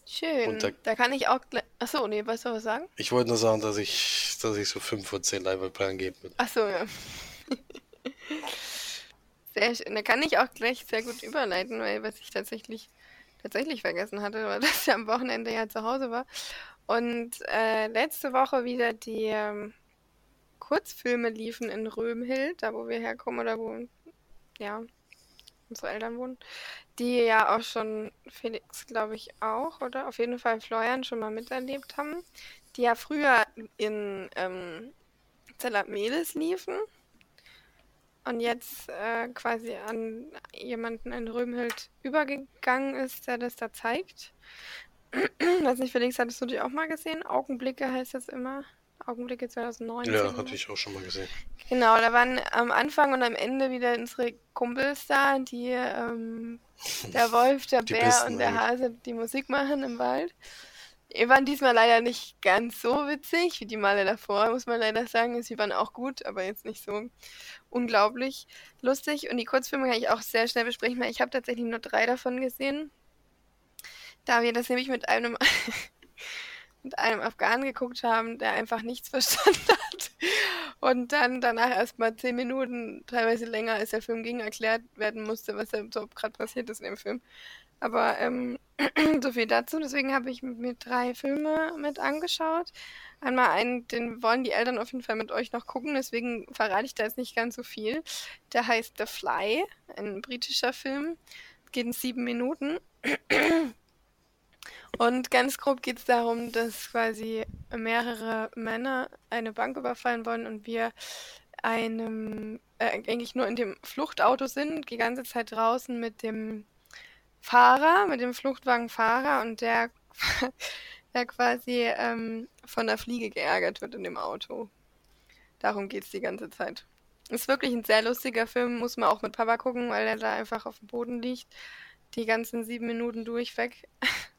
Schön. Da, da, kann ich auch. Achso, nee, was soll was sagen? Ich wollte nur sagen, dass ich, dass ich so 5 von 10 Leinwandperlen geben würde. Achso, ja. Sehr schön. Da kann ich auch gleich sehr gut überleiten, weil was ich tatsächlich tatsächlich vergessen hatte, war, dass ich am Wochenende ja zu Hause war. Und äh, letzte Woche wieder die ähm, Kurzfilme liefen in Römhild, da wo wir herkommen oder wo ja unsere Eltern wohnen. Die ja auch schon Felix, glaube ich, auch, oder auf jeden Fall Florian schon mal miterlebt haben. Die ja früher in ähm, Zellat Melis liefen und jetzt äh, quasi an jemanden in Römhild übergegangen ist, der das da zeigt. Weiß nicht, Felix, hattest du die auch mal gesehen? Augenblicke heißt das immer. Augenblicke 2019. Ja, hatte ich auch schon mal gesehen. Genau, da waren am Anfang und am Ende wieder unsere Kumpels da, die ähm, der Wolf, der Bär und der Hase die Musik machen im Wald. Die waren diesmal leider nicht ganz so witzig wie die Male davor, muss man leider sagen. Sie waren auch gut, aber jetzt nicht so unglaublich lustig. Und die Kurzfilme kann ich auch sehr schnell besprechen, weil ich habe tatsächlich nur drei davon gesehen. Da wir das nämlich mit einem mit einem Afghanen geguckt haben, der einfach nichts verstanden hat. Und dann danach erstmal zehn Minuten, teilweise länger als der Film ging, erklärt werden musste, was da so gerade passiert ist in dem Film. Aber ähm, so viel dazu. Deswegen habe ich mir drei Filme mit angeschaut. Einmal einen, den wollen die Eltern auf jeden Fall mit euch noch gucken, deswegen verrate ich da jetzt nicht ganz so viel. Der heißt The Fly, ein britischer Film. Geht in sieben Minuten. Und ganz grob geht es darum, dass quasi mehrere Männer eine Bank überfallen wollen und wir einem äh, eigentlich nur in dem Fluchtauto sind, die ganze Zeit draußen mit dem Fahrer, mit dem Fluchtwagenfahrer und der, der quasi ähm, von der Fliege geärgert wird in dem Auto. Darum geht es die ganze Zeit. Ist wirklich ein sehr lustiger Film, muss man auch mit Papa gucken, weil er da einfach auf dem Boden liegt. Die ganzen sieben Minuten durchweg.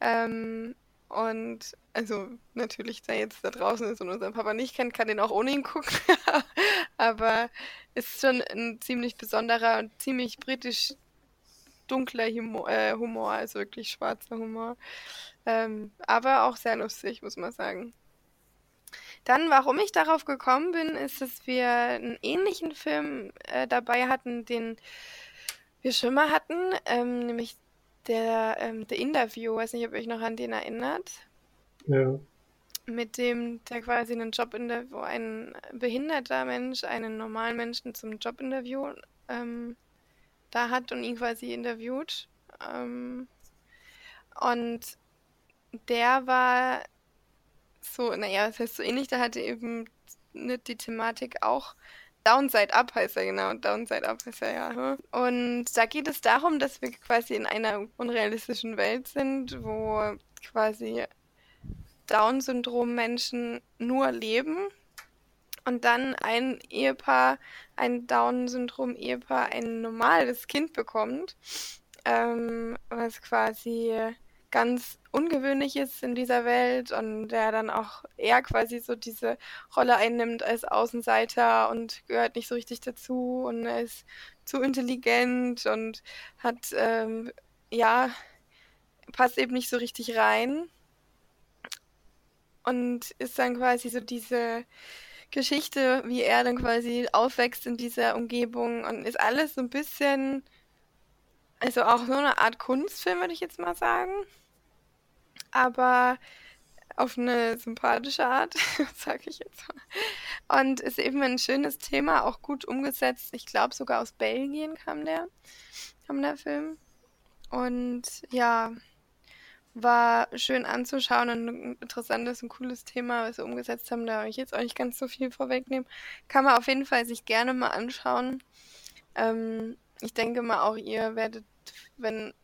ähm, und also natürlich, da jetzt da draußen ist und unseren Papa nicht kennt, kann den auch ohne ihn gucken. Aber ist schon ein ziemlich besonderer und ziemlich britisch dunkler Humor, äh, Humor als wirklich schwarzer Humor. Ähm, aber auch sehr lustig, muss man sagen. Dann, warum ich darauf gekommen bin, ist, dass wir einen ähnlichen Film äh, dabei hatten, den wir schon mal hatten, ähm, nämlich der ähm, The Interview. Weiß nicht, ob ihr euch noch an den erinnert. Ja. mit dem der quasi einen Job in der, wo ein behinderter Mensch einen normalen Menschen zum Jobinterview ähm, da hat und ihn quasi interviewt. Ähm, und der war so, naja, das heißt so ähnlich, da hatte eben nicht die Thematik auch Downside Up heißt er genau. Downside Up heißt er ja. Hm? Und da geht es darum, dass wir quasi in einer unrealistischen Welt sind, wo quasi Down-Syndrom-Menschen nur leben und dann ein Ehepaar, ein Down-Syndrom-Ehepaar, ein normales Kind bekommt, ähm, was quasi ganz ungewöhnlich ist in dieser Welt und der dann auch eher quasi so diese Rolle einnimmt als Außenseiter und gehört nicht so richtig dazu und er ist zu intelligent und hat, ähm, ja, passt eben nicht so richtig rein und ist dann quasi so diese Geschichte, wie er dann quasi aufwächst in dieser Umgebung und ist alles so ein bisschen, also auch so eine Art Kunstfilm, würde ich jetzt mal sagen. Aber auf eine sympathische Art, sage ich jetzt mal. Und ist eben ein schönes Thema, auch gut umgesetzt. Ich glaube, sogar aus Belgien kam der, kam der Film. Und ja, war schön anzuschauen und ein interessantes und cooles Thema, was wir umgesetzt haben. Da ich jetzt auch nicht ganz so viel vorwegnehmen. Kann man auf jeden Fall sich gerne mal anschauen. Ähm, ich denke mal auch ihr werdet, wenn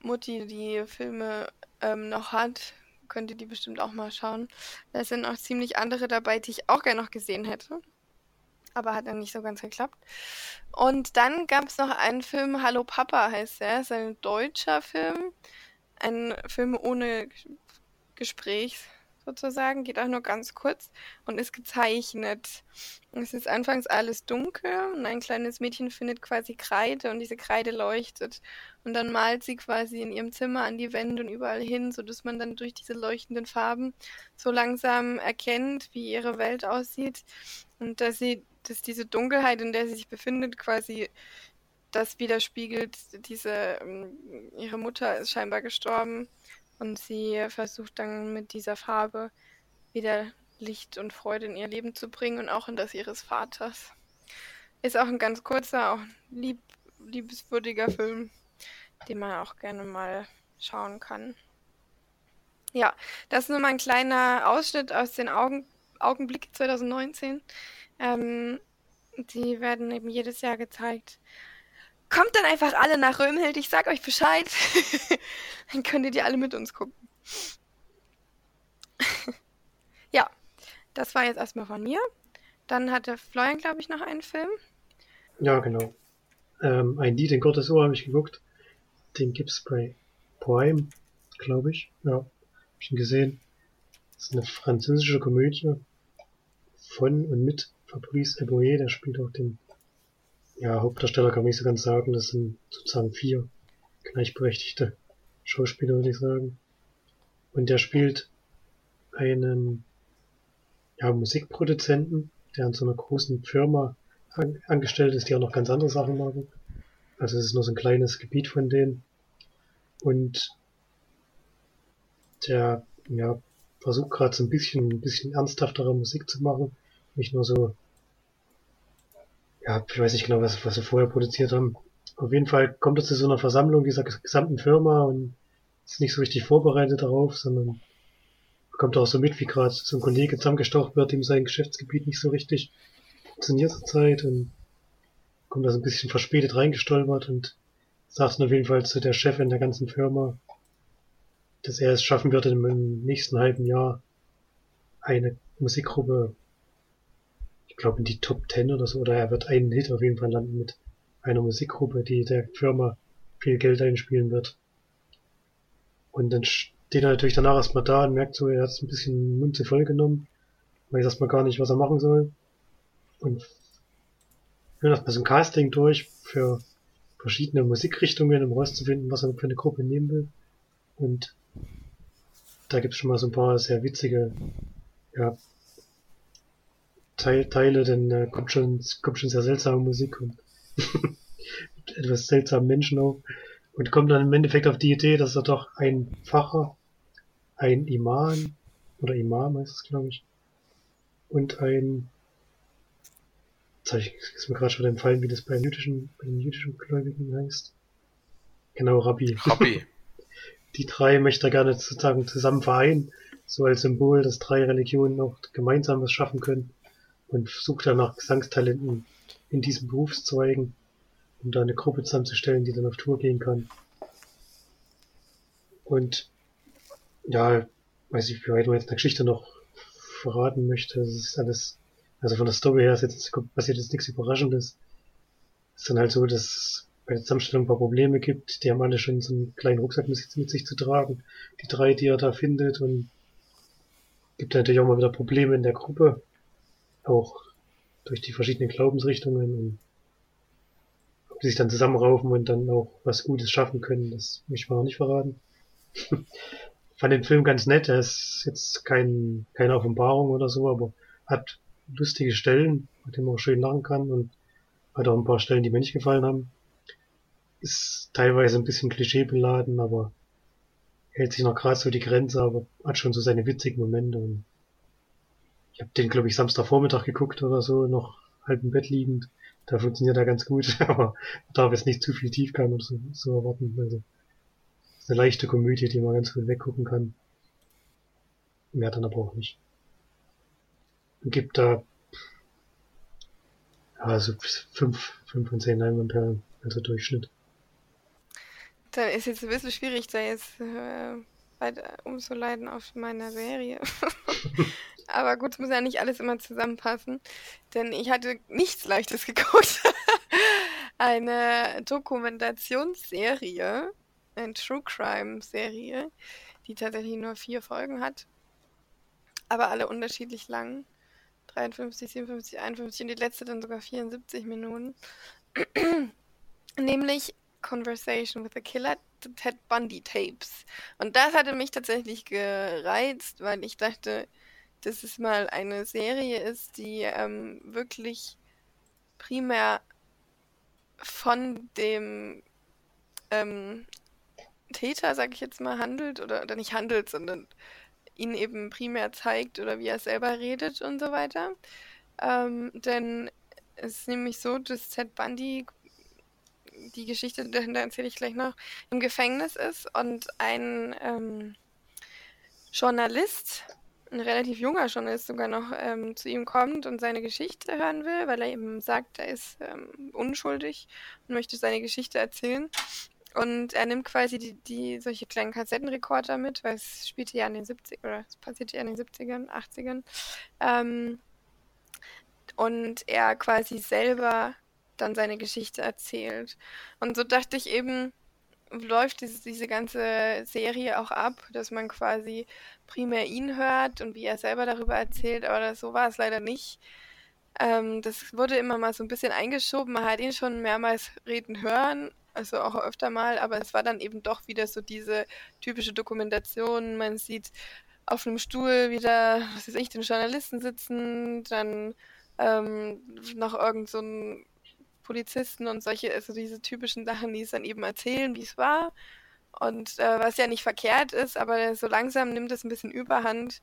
Mutti die Filme ähm, noch hat, könnt ihr die bestimmt auch mal schauen. Da sind auch ziemlich andere dabei, die ich auch gerne noch gesehen hätte. Aber hat dann nicht so ganz geklappt. Und dann gab es noch einen Film, Hallo Papa heißt der. Das ist ein deutscher Film ein Film ohne Gespräch sozusagen, geht auch nur ganz kurz und ist gezeichnet. Es ist anfangs alles dunkel und ein kleines Mädchen findet quasi Kreide und diese Kreide leuchtet. Und dann malt sie quasi in ihrem Zimmer an die Wände und überall hin, sodass man dann durch diese leuchtenden Farben so langsam erkennt, wie ihre Welt aussieht. Und dass sie, dass diese Dunkelheit, in der sie sich befindet, quasi das widerspiegelt, diese, ähm, ihre Mutter ist scheinbar gestorben und sie versucht dann mit dieser Farbe wieder Licht und Freude in ihr Leben zu bringen und auch in das ihres Vaters. Ist auch ein ganz kurzer, auch lieb, liebeswürdiger Film, den man auch gerne mal schauen kann. Ja, das ist nur mal ein kleiner Ausschnitt aus den Augen, Augenblicke 2019. Ähm, die werden eben jedes Jahr gezeigt. Kommt dann einfach alle nach Römhild, ich sag euch Bescheid. dann könnt ihr alle mit uns gucken. ja, das war jetzt erstmal von mir. Dann hatte Florian, glaube ich, noch einen Film. Ja, genau. Ähm, ein Lied in Gottes Ohr habe ich geguckt. Den gibt's bei Prime, glaube ich. Ja, hab ich ihn gesehen. Das ist eine französische Komödie von und mit Fabrice Eboué, der spielt auch den ja, Hauptdarsteller kann man nicht so ganz sagen, das sind sozusagen vier gleichberechtigte Schauspieler, würde ich sagen. Und der spielt einen ja, Musikproduzenten, der an so einer großen Firma an angestellt ist, die auch noch ganz andere Sachen machen. Also es ist nur so ein kleines Gebiet von denen. Und der ja, versucht gerade so ein bisschen, ein bisschen ernsthaftere Musik zu machen. Nicht nur so ja, ich weiß nicht genau, was, was sie vorher produziert haben. Auf jeden Fall kommt es zu so einer Versammlung dieser gesamten Firma und ist nicht so richtig vorbereitet darauf, sondern bekommt auch so mit, wie gerade so ein Kollege zusammengestaucht wird, dem sein Geschäftsgebiet nicht so richtig funktioniert zur Zeit und kommt da so ein bisschen verspätet reingestolpert und sagt dann auf jeden Fall zu der Chefin der ganzen Firma, dass er es schaffen wird, im nächsten halben Jahr eine Musikgruppe ich glaube, in die Top Ten oder so, oder er wird einen Hit auf jeden Fall landen mit einer Musikgruppe, die der Firma viel Geld einspielen wird. Und dann steht er natürlich danach erstmal da und merkt so, er hat es ein bisschen Mund zu voll genommen, weiß erstmal gar nicht, was er machen soll. Und führt erstmal so ein Casting durch für verschiedene Musikrichtungen, um rauszufinden, was er für eine Gruppe nehmen will. Und da gibt's schon mal so ein paar sehr witzige ja, Teil, Teile, denn äh, kommt schon kommt schon sehr seltsame Musik und etwas seltsamen Menschen auf und kommt dann im Endeffekt auf die Idee, dass er doch ein Pfarrer, ein Imam oder Imam heißt es, glaube ich. Und ein, jetzt ich, ist mir gerade schon entfallen, wie das bei den jüdischen, bei den jüdischen Gläubigen heißt. Genau, Rabbi. Rabbi. Die drei möchte er gerne sozusagen zusammen vereinen, so als Symbol, dass drei Religionen auch gemeinsam was schaffen können und sucht dann nach Gesangstalenten in diesen Berufszweigen, um da eine Gruppe zusammenzustellen, die dann auf Tour gehen kann. Und ja, weiß ich, wie weit man jetzt in der Geschichte noch verraten möchte. Das ist alles, also von der Story her ist jetzt, passiert jetzt nichts Überraschendes. Es ist dann halt so, dass bei der Zusammenstellung ein paar Probleme gibt. Die haben alle schon so einen kleinen Rucksack mit, mit sich zu tragen. Die drei, die er da findet und gibt natürlich auch mal wieder Probleme in der Gruppe. Auch durch die verschiedenen Glaubensrichtungen und ob die sich dann zusammenraufen und dann auch was Gutes schaffen können, das möchte ich mal auch nicht verraten. fand den Film ganz nett. Er ist jetzt kein, keine Offenbarung oder so, aber hat lustige Stellen, mit denen man auch schön lachen kann und hat auch ein paar Stellen, die mir nicht gefallen haben. Ist teilweise ein bisschen klischeebeladen, aber hält sich noch gerade so die Grenze, aber hat schon so seine witzigen Momente. Und ich habe den, glaube ich, Samstagvormittag geguckt oder so, noch halb im Bett liegend. Da funktioniert er ganz gut, aber darf jetzt nicht zu viel Tiefgang oder so, so erwarten. Also ist eine leichte Komödie, die man ganz gut weggucken kann. Mehr dann aber auch nicht. Und gibt da also fünf, fünf von zehn Leinwandperlen, also Durchschnitt. Dann ist jetzt ein bisschen schwierig, da jetzt äh, weiter umzuleiten auf meiner Serie. Aber gut, es muss ja nicht alles immer zusammenpassen, denn ich hatte nichts Leichtes geguckt. Eine Dokumentationsserie eine True Crime Serie, die tatsächlich nur vier Folgen hat, aber alle unterschiedlich lang. 53, 57, 51 und die letzte dann sogar 74 Minuten. Nämlich Conversation with the Killer, Ted Bundy Tapes. Und das hatte mich tatsächlich gereizt, weil ich dachte, dass es mal eine Serie ist, die ähm, wirklich primär von dem ähm, Täter, sag ich jetzt mal, handelt oder, oder nicht handelt, sondern ihn eben primär zeigt oder wie er selber redet und so weiter. Ähm, denn es ist nämlich so, dass Ted Bundy, die Geschichte dahinter erzähle ich gleich noch, im Gefängnis ist und ein ähm, Journalist, ein relativ junger Journalist sogar noch, ähm, zu ihm kommt und seine Geschichte hören will, weil er eben sagt, er ist ähm, unschuldig und möchte seine Geschichte erzählen. Und er nimmt quasi die, die solche kleinen Kassettenrekorder mit, weil es spielte ja in den 70ern, oder es passierte ja in den 70ern, 80ern. Ähm, und er quasi selber dann seine Geschichte erzählt. Und so dachte ich eben, läuft diese, diese ganze Serie auch ab, dass man quasi primär ihn hört und wie er selber darüber erzählt, aber das, so war es leider nicht. Ähm, das wurde immer mal so ein bisschen eingeschoben, man hat ihn schon mehrmals reden hören, also auch öfter mal, aber es war dann eben doch wieder so diese typische Dokumentation. Man sieht auf einem Stuhl wieder, was weiß ich, den Journalisten sitzen, dann ähm, noch irgend so ein Polizisten und solche, also diese typischen Sachen, die es dann eben erzählen, wie es war. Und äh, was ja nicht verkehrt ist, aber so langsam nimmt es ein bisschen Überhand,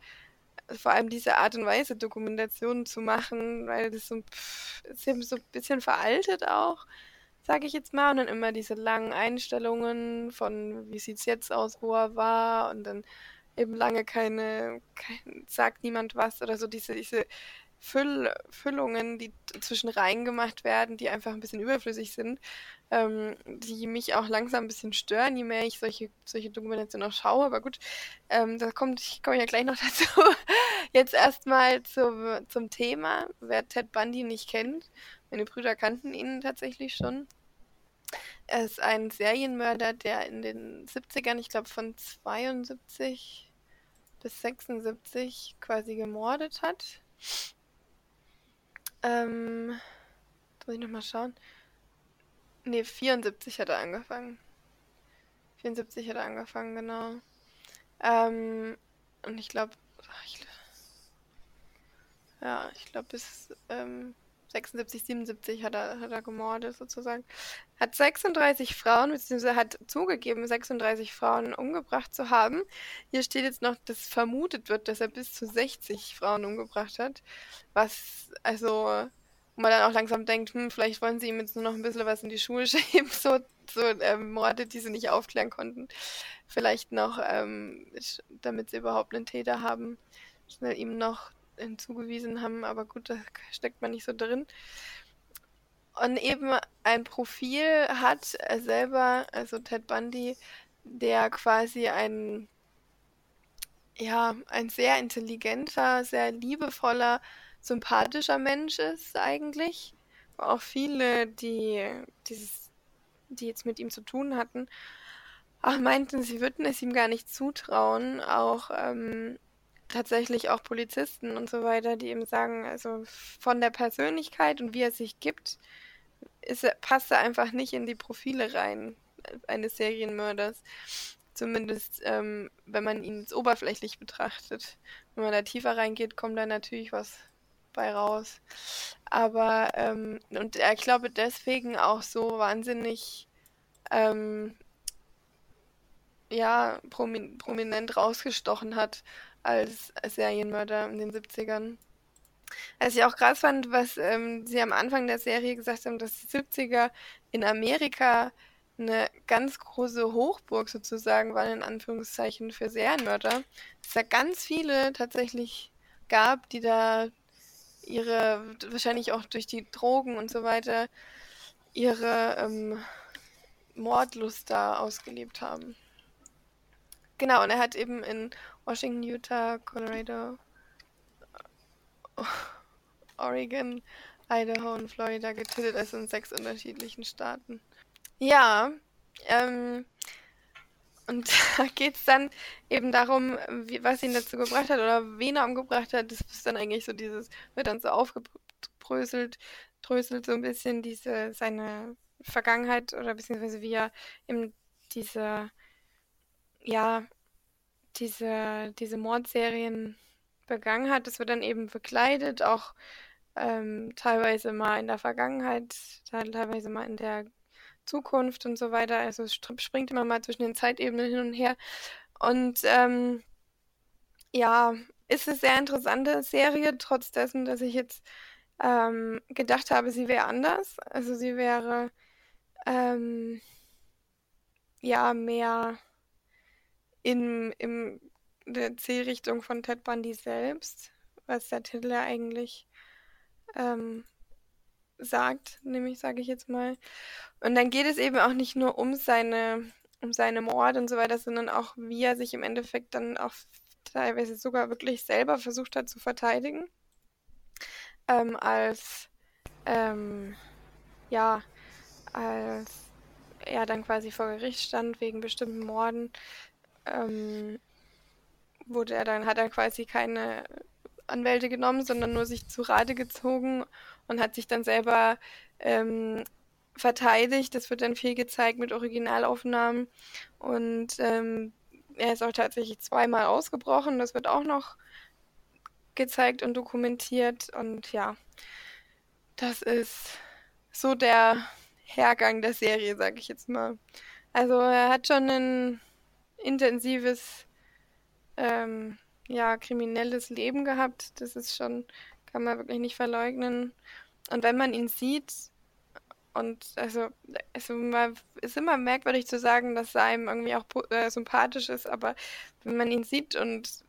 vor allem diese Art und Weise Dokumentationen zu machen, weil das so, pff, ist eben so ein bisschen veraltet auch sage ich jetzt mal. Und dann immer diese langen Einstellungen von, wie sieht es jetzt aus, wo er war. Und dann eben lange keine, kein, sagt niemand was oder so diese, diese Füll, Füllungen, die zwischen rein gemacht werden, die einfach ein bisschen überflüssig sind, ähm, die mich auch langsam ein bisschen stören, je mehr ich solche, solche Dokumentationen auch schaue. Aber gut, ähm, da kommt, ich komme ja gleich noch dazu. Jetzt erstmal zum, zum Thema. Wer Ted Bundy nicht kennt, meine Brüder kannten ihn tatsächlich schon. Er ist ein Serienmörder, der in den 70ern, ich glaube von 72 bis 76 quasi gemordet hat. Ähm, muss ich nochmal schauen. Ne, 74 hat er angefangen. 74 hat er angefangen, genau. Ähm, und ich glaube, ja, ich glaube bis ähm, 76, 77 hat er, hat er gemordet sozusagen. Hat 36 Frauen, beziehungsweise hat zugegeben, 36 Frauen umgebracht zu haben. Hier steht jetzt noch, dass vermutet wird, dass er bis zu 60 Frauen umgebracht hat. Was, also, wo man dann auch langsam denkt, hm, vielleicht wollen sie ihm jetzt nur noch ein bisschen was in die Schuhe schieben, so, so ähm, Morde, die sie nicht aufklären konnten. Vielleicht noch, ähm, damit sie überhaupt einen Täter haben, schnell ihm noch hinzugewiesen haben, aber gut, da steckt man nicht so drin. Und eben ein Profil hat er selber, also Ted Bundy, der quasi ein, ja, ein sehr intelligenter, sehr liebevoller, sympathischer Mensch ist eigentlich. Auch viele, die dieses, die jetzt mit ihm zu tun hatten, auch meinten, sie würden es ihm gar nicht zutrauen, auch ähm, tatsächlich auch Polizisten und so weiter, die eben sagen, also von der Persönlichkeit und wie er sich gibt, ist passt er einfach nicht in die Profile rein eines Serienmörders. Zumindest, ähm, wenn man ihn oberflächlich betrachtet. Wenn man da tiefer reingeht, kommt da natürlich was bei raus. Aber, ähm, und ich glaube deswegen auch so wahnsinnig, ähm, ja, promin prominent rausgestochen hat, als Serienmörder in den 70ern. Was ich auch krass fand, was ähm, sie am Anfang der Serie gesagt haben, dass die 70er in Amerika eine ganz große Hochburg sozusagen waren, in Anführungszeichen, für Serienmörder. Es da ganz viele tatsächlich gab, die da ihre, wahrscheinlich auch durch die Drogen und so weiter, ihre ähm, Mordlust da ausgelebt haben. Genau, und er hat eben in Washington, Utah, Colorado, Oregon, Idaho und Florida getötet, also in sechs unterschiedlichen Staaten. Ja, ähm, und da geht es dann eben darum, wie, was ihn dazu gebracht hat oder wen er umgebracht hat. Das ist dann eigentlich so dieses, wird dann so aufgebröselt, dröselt so ein bisschen diese, seine Vergangenheit oder beziehungsweise wie er eben diese ja, diese, diese Mordserien begangen hat. Das wird dann eben bekleidet, auch ähm, teilweise mal in der Vergangenheit, teilweise mal in der Zukunft und so weiter. Also es springt immer mal zwischen den Zeitebenen hin und her. Und ähm, ja, ist eine sehr interessante Serie, trotz dessen, dass ich jetzt ähm, gedacht habe, sie wäre anders. Also sie wäre ähm, ja mehr in, in der Zielrichtung von Ted Bundy selbst, was der Titel ja eigentlich ähm, sagt, nämlich sage ich jetzt mal. Und dann geht es eben auch nicht nur um seine, um seine Morde und so weiter, sondern auch, wie er sich im Endeffekt dann auch teilweise sogar wirklich selber versucht hat zu verteidigen. Ähm, als, ähm, ja, als er dann quasi vor Gericht stand wegen bestimmten Morden, ähm, wurde er dann, hat er quasi keine Anwälte genommen, sondern nur sich zu Rate gezogen und hat sich dann selber ähm, verteidigt. Das wird dann viel gezeigt mit Originalaufnahmen. Und ähm, er ist auch tatsächlich zweimal ausgebrochen. Das wird auch noch gezeigt und dokumentiert. Und ja, das ist so der Hergang der Serie, sag ich jetzt mal. Also er hat schon einen intensives, ähm, ja, kriminelles Leben gehabt. Das ist schon, kann man wirklich nicht verleugnen. Und wenn man ihn sieht, und also, man, ist immer merkwürdig zu sagen, dass er einem irgendwie auch äh, sympathisch ist, aber wenn man ihn sieht und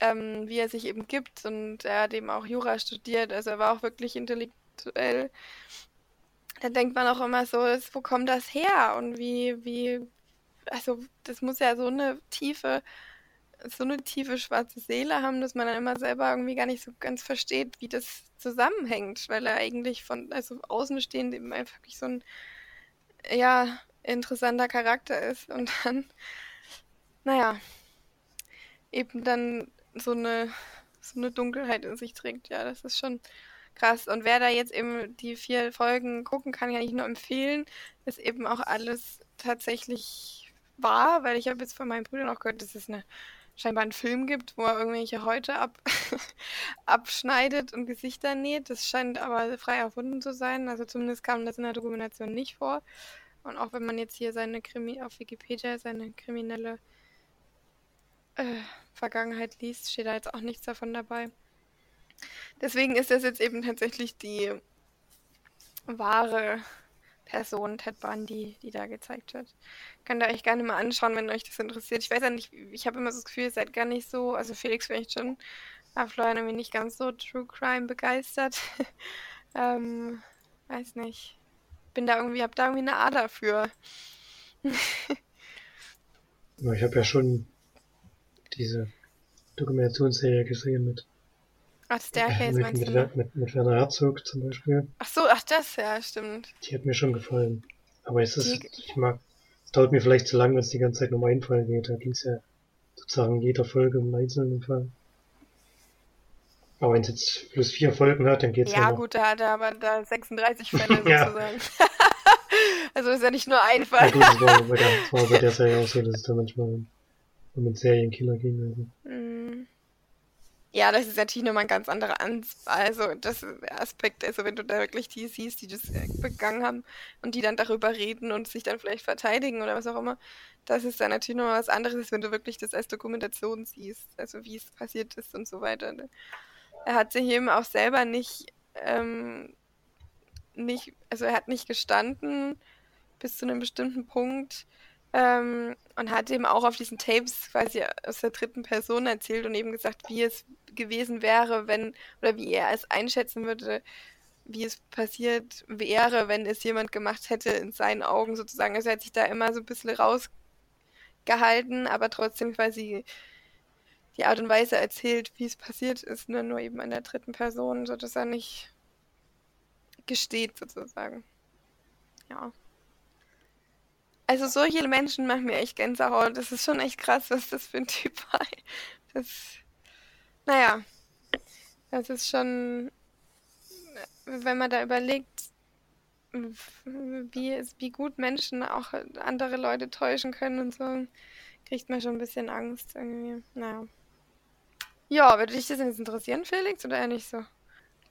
ähm, wie er sich eben gibt und er hat eben auch Jura studiert, also er war auch wirklich intellektuell, dann denkt man auch immer so, wo kommt das her und wie, wie also das muss ja so eine tiefe, so eine tiefe schwarze Seele haben, dass man dann immer selber irgendwie gar nicht so ganz versteht, wie das zusammenhängt, weil er eigentlich von, also außenstehend eben einfach wirklich so ein, ja, interessanter Charakter ist und dann, naja, eben dann so eine, so eine Dunkelheit in sich trägt. Ja, das ist schon krass. Und wer da jetzt eben die vier Folgen gucken kann, kann ich nur empfehlen, ist eben auch alles tatsächlich war, weil ich habe jetzt von meinen Brüdern auch gehört, dass es eine scheinbar einen Film gibt, wo er irgendwelche Häute ab abschneidet und Gesichter näht. Das scheint aber frei erfunden zu sein. Also zumindest kam das in der Dokumentation nicht vor. Und auch wenn man jetzt hier seine Krimi auf Wikipedia seine kriminelle äh, Vergangenheit liest, steht da jetzt auch nichts davon dabei. Deswegen ist das jetzt eben tatsächlich die wahre Person, Ted Bundy, die da gezeigt wird. Könnt ihr euch gerne mal anschauen, wenn euch das interessiert. Ich weiß ja nicht, ich habe immer so das Gefühl, ihr seid gar nicht so, also Felix vielleicht schon, aber Florian irgendwie nicht ganz so True Crime begeistert. ähm, weiß nicht. Bin da irgendwie, hab da irgendwie eine Ader für. ich habe ja schon diese Dokumentationsserie gesehen mit Ach, Staircase mit, meinst mit, du? Ne? mit, mit Werner Herzog zum Beispiel. Ach so, ach das, ja, stimmt. Die hat mir schon gefallen. Aber es ist, Die- ich mag, es dauert mir vielleicht zu lang, wenn es die ganze Zeit nur um einen Fall geht. Da ging es ja sozusagen jeder Folge um einen einzelnen Fall. Aber wenn es jetzt plus vier Folgen hat, dann geht's ja, Ja, noch. gut, da hat er aber da 36 Fälle Ja. sozusagen. also ist ja nicht nur ein Ja Fall. gut, das war, bei der, das war bei der Serie auch so, dass es da manchmal um einen Serienkiller ging. Also. Mm. Ja, das ist natürlich nochmal ein ganz anderer Ans also das Aspekt, also wenn du da wirklich die siehst, die das begangen haben und die dann darüber reden und sich dann vielleicht verteidigen oder was auch immer, das ist dann natürlich nochmal was anderes, wenn du wirklich das als Dokumentation siehst, also wie es passiert ist und so weiter. Er hat sich eben auch selber nicht, ähm, nicht, also er hat nicht gestanden bis zu einem bestimmten Punkt, ähm, und hat eben auch auf diesen Tapes quasi aus der dritten Person erzählt und eben gesagt, wie es gewesen wäre, wenn, oder wie er es einschätzen würde, wie es passiert wäre, wenn es jemand gemacht hätte in seinen Augen sozusagen. Also er hat sich da immer so ein bisschen rausgehalten, aber trotzdem quasi die Art und Weise erzählt, wie es passiert ist, ne? nur eben in der dritten Person, sodass er nicht gesteht sozusagen. Ja. Also solche Menschen machen mir echt Gänsehaut. Das ist schon echt krass, was das für ein Typ war. Das, naja, das ist schon, wenn man da überlegt, wie, wie gut Menschen auch andere Leute täuschen können und so, kriegt man schon ein bisschen Angst irgendwie. Naja. Ja, würde dich das jetzt interessieren, Felix, oder eher nicht so?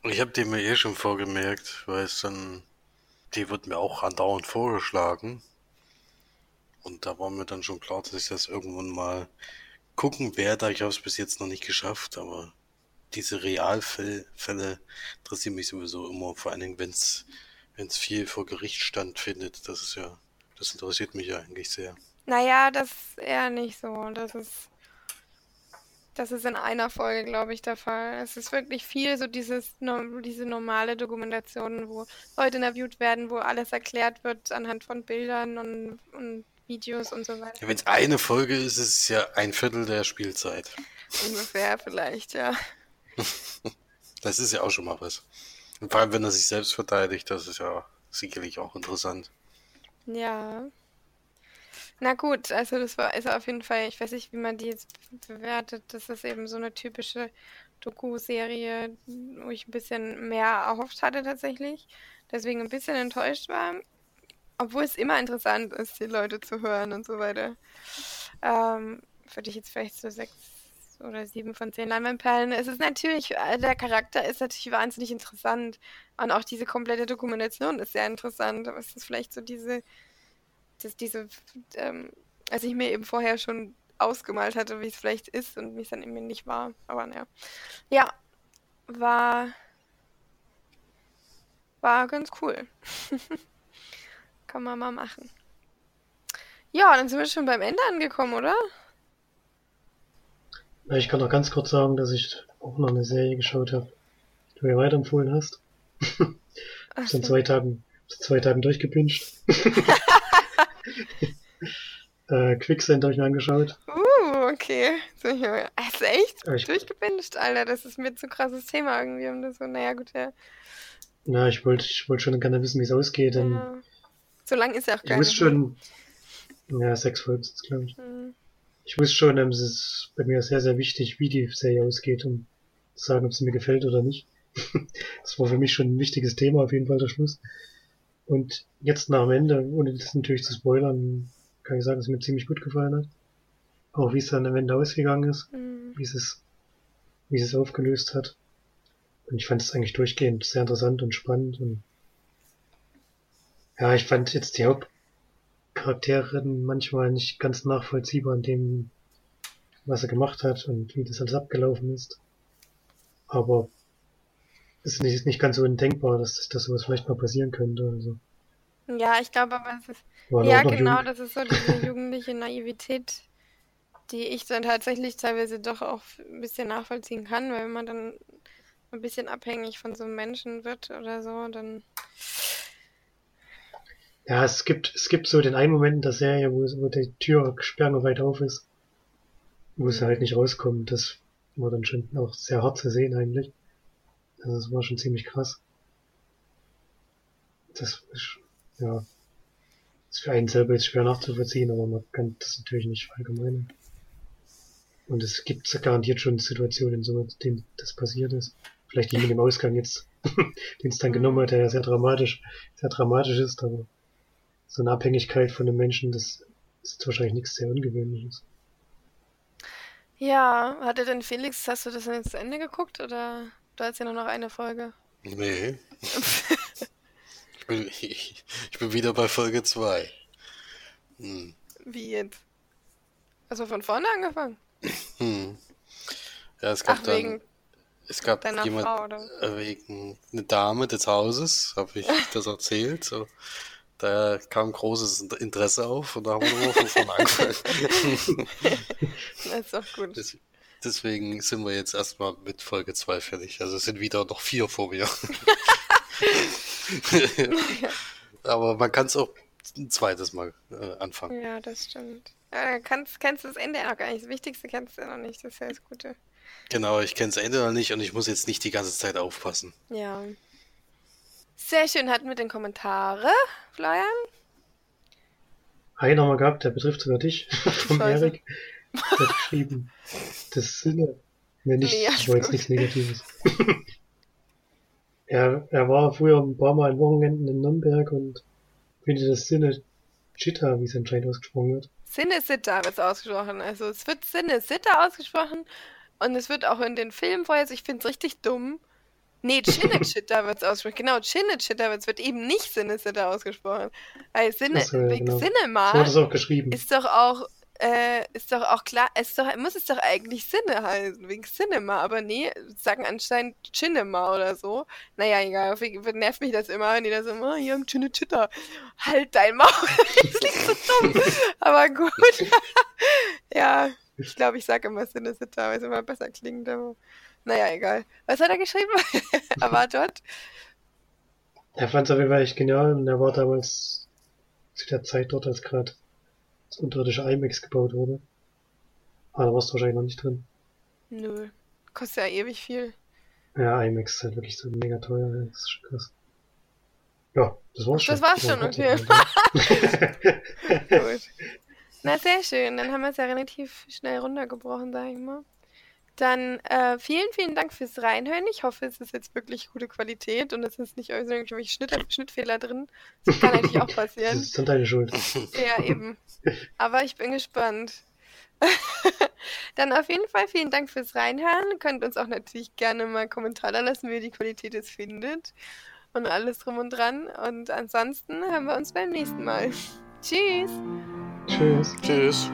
Ich habe die mir eh schon vorgemerkt, weil es dann, die wird mir auch andauernd vorgeschlagen. Und da war mir dann schon klar, dass ich das irgendwann mal gucken werde. Ich habe es bis jetzt noch nicht geschafft, aber diese Realfälle Fälle interessieren mich sowieso immer, vor allen Dingen, wenn es viel vor Gericht stattfindet. Das ist ja, das interessiert mich ja eigentlich sehr. Naja, das eher nicht so. Das ist, das ist in einer Folge, glaube ich, der Fall. Es ist wirklich viel so dieses, diese normale Dokumentation, wo Leute interviewt werden, wo alles erklärt wird anhand von Bildern und, und Videos und so weiter. Ja, wenn es eine Folge ist, ist es ja ein Viertel der Spielzeit. Ungefähr vielleicht, ja. Das ist ja auch schon mal was. Und vor allem, wenn er sich selbst verteidigt, das ist ja sicherlich auch interessant. Ja. Na gut, also das war ist auf jeden Fall, ich weiß nicht, wie man die jetzt bewertet. Das ist eben so eine typische Doku-Serie, wo ich ein bisschen mehr erhofft hatte tatsächlich. Deswegen ein bisschen enttäuscht war. Obwohl es immer interessant ist, die Leute zu hören und so weiter. Ähm, würde ich jetzt vielleicht so sechs oder sieben von zehn Leinwandperlen. Es ist natürlich, äh, der Charakter ist natürlich wahnsinnig interessant. Und auch diese komplette Dokumentation ist sehr interessant. Aber es ist vielleicht so diese, dass diese, ähm, als ich mir eben vorher schon ausgemalt hatte, wie es vielleicht ist und wie es dann eben nicht war. Aber naja. Ja, war, war ganz cool. Kann man mal machen. Ja, dann sind wir schon beim Ende angekommen, oder? Ich kann noch ganz kurz sagen, dass ich auch noch eine Serie geschaut habe, die du mir weiterempfohlen hast. Ach in so. zwei Tagen, zwei Tagen durchgepinscht. äh, Quicksand habe ich mir angeschaut. Uh, okay. So, ja. Also echt? Ich- Durchgepinscht, Alter. Das ist mir zu krasses Thema irgendwie. Um das so, naja, gut, ja. Na, ich wollte ich wollte schon gerne wissen, wie es ausgeht. Denn ja. So lang ist ja auch ich gar wusste nicht. schon, ja, sechs Folgen sind glaube ich. Hm. Ich wusste schon, ähm, es ist bei mir sehr, sehr wichtig, wie die Serie ausgeht, um zu sagen, ob es mir gefällt oder nicht. das war für mich schon ein wichtiges Thema, auf jeden Fall der Schluss. Und jetzt nach dem Ende, ohne das natürlich zu spoilern, kann ich sagen, dass es mir ziemlich gut gefallen hat. Auch wie es dann am Ende ausgegangen ist, Mhm. wie es, wie es es aufgelöst hat. Und ich fand es eigentlich durchgehend sehr interessant und spannend und ja, ich fand jetzt die Hauptcharakterin manchmal nicht ganz nachvollziehbar in dem, was er gemacht hat und wie das alles abgelaufen ist. Aber es ist nicht, ist nicht ganz so undenkbar, dass, dass sowas vielleicht mal passieren könnte. Also, Ja, ich glaube aber, es ist. war Ja, genau, jung. das ist so diese jugendliche Naivität, die ich dann tatsächlich teilweise doch auch ein bisschen nachvollziehen kann, weil wenn man dann ein bisschen abhängig von so einem Menschen wird oder so, dann. Ja, es gibt, es gibt so den einen Moment in der Serie, wo, wo die Tür sperrangelweit auf ist, wo sie halt nicht rauskommt. Das war dann schon auch sehr hart zu sehen eigentlich. Also das war schon ziemlich krass. Das ist, ja, ist für einen selber jetzt schwer nachzuvollziehen, aber man kann das natürlich nicht verallgemeinern. Und es gibt garantiert schon Situationen, so, in denen das passiert ist. Vielleicht nicht mit dem Ausgang jetzt, den es dann genommen hat, der ja sehr dramatisch, sehr dramatisch ist, aber so eine Abhängigkeit von einem Menschen, das ist wahrscheinlich nichts sehr Ungewöhnliches. Ja, hatte denn Felix, hast du das denn jetzt zu Ende geguckt oder du hast ja nur noch eine Folge? Nee. ich, bin, ich, ich bin wieder bei Folge 2. Hm. Wie jetzt? Also von vorne angefangen? Hm. Ja, es gab Ach, dann, wegen es gab jemand, Frau, oder? äh, wegen eine Dame des Hauses, habe ich das erzählt. So. Da kam großes Interesse auf und da haben wir nochmal von vorne angefangen. Das ist doch gut. Des- Deswegen sind wir jetzt erstmal mit Folge 2 fertig. Also es sind wieder noch vier vor mir. Aber man kann es auch ein zweites Mal äh, anfangen. Ja, das stimmt. Ja, kannst, kennst du das Ende noch gar nicht. Das Wichtigste kennst du ja noch nicht. Das ist ja das Gute. Genau, ich kenne das Ende noch nicht und ich muss jetzt nicht die ganze Zeit aufpassen. Ja. Sehr schön. Hatten wir den Kommentare, Florian? Einen haben wir gehabt, der betrifft sogar dich, vom Scheiße. Erik. Der hat geschrieben, das Sinne, ne, nicht, Nee, das war jetzt nichts Negatives. er, er war früher ein paar Mal an Wochenenden in Nürnberg und findet das Sinne Chitta, wie es anscheinend ausgesprochen wird. Sinne-Sitter wird es ausgesprochen. Also es wird Sinne-Sitter ausgesprochen und es wird auch in den Filmen vorher, also ich finde es richtig dumm. Nee, Chinne-Chitter wird es ausgesprochen. Genau, Chinne-Chitter wird es wird eben nicht Sinne-Sitter ausgesprochen. Weil Sinne, so, ja, wegen genau. Cinema So es auch geschrieben. ist doch auch, äh, ist doch auch klar, es doch, muss es doch eigentlich Sinne heißen, wegen Cinema, aber nee, sagen anscheinend Cinema oder so. Naja, egal, nervt mich das immer, wenn die da so, oh, hier haben Chinne Chitter. Halt dein Maul, das klingt so dumm, aber gut. ja, ich glaube, ich sage immer Sinne Sitter, weil es immer besser klingt, aber naja, egal. Was hat er geschrieben? er war dort. Er fand es auf jeden Fall echt genial und er war damals zu der Zeit dort, als gerade das unterirdische IMAX gebaut wurde. Aber da warst du wahrscheinlich noch nicht drin. Nö, kostet ja ewig viel. Ja, IMAX ist halt wirklich so mega teuer, ja, das ist schon krass. Ja, das war's schon. Das war's schon, okay. Gut. Na, sehr schön. Dann haben wir es ja relativ schnell runtergebrochen, sag ich mal. Dann äh, vielen, vielen Dank fürs Reinhören. Ich hoffe, es ist jetzt wirklich gute Qualität und es ist nicht irgendwelche Schnitt Schnittfehler drin. Das kann natürlich auch Das passieren. ist dann deine Schuld. Ja, eben. Aber ich bin gespannt. Dann auf jeden Fall vielen Dank fürs Reinhören. Ihr könnt uns auch natürlich gerne mal Kommentare lassen, wie ihr die Qualität jetzt findet. Und alles drum und dran. Und ansonsten hören wir uns beim nächsten Mal. Tschüss! Tschüss. Tschüss.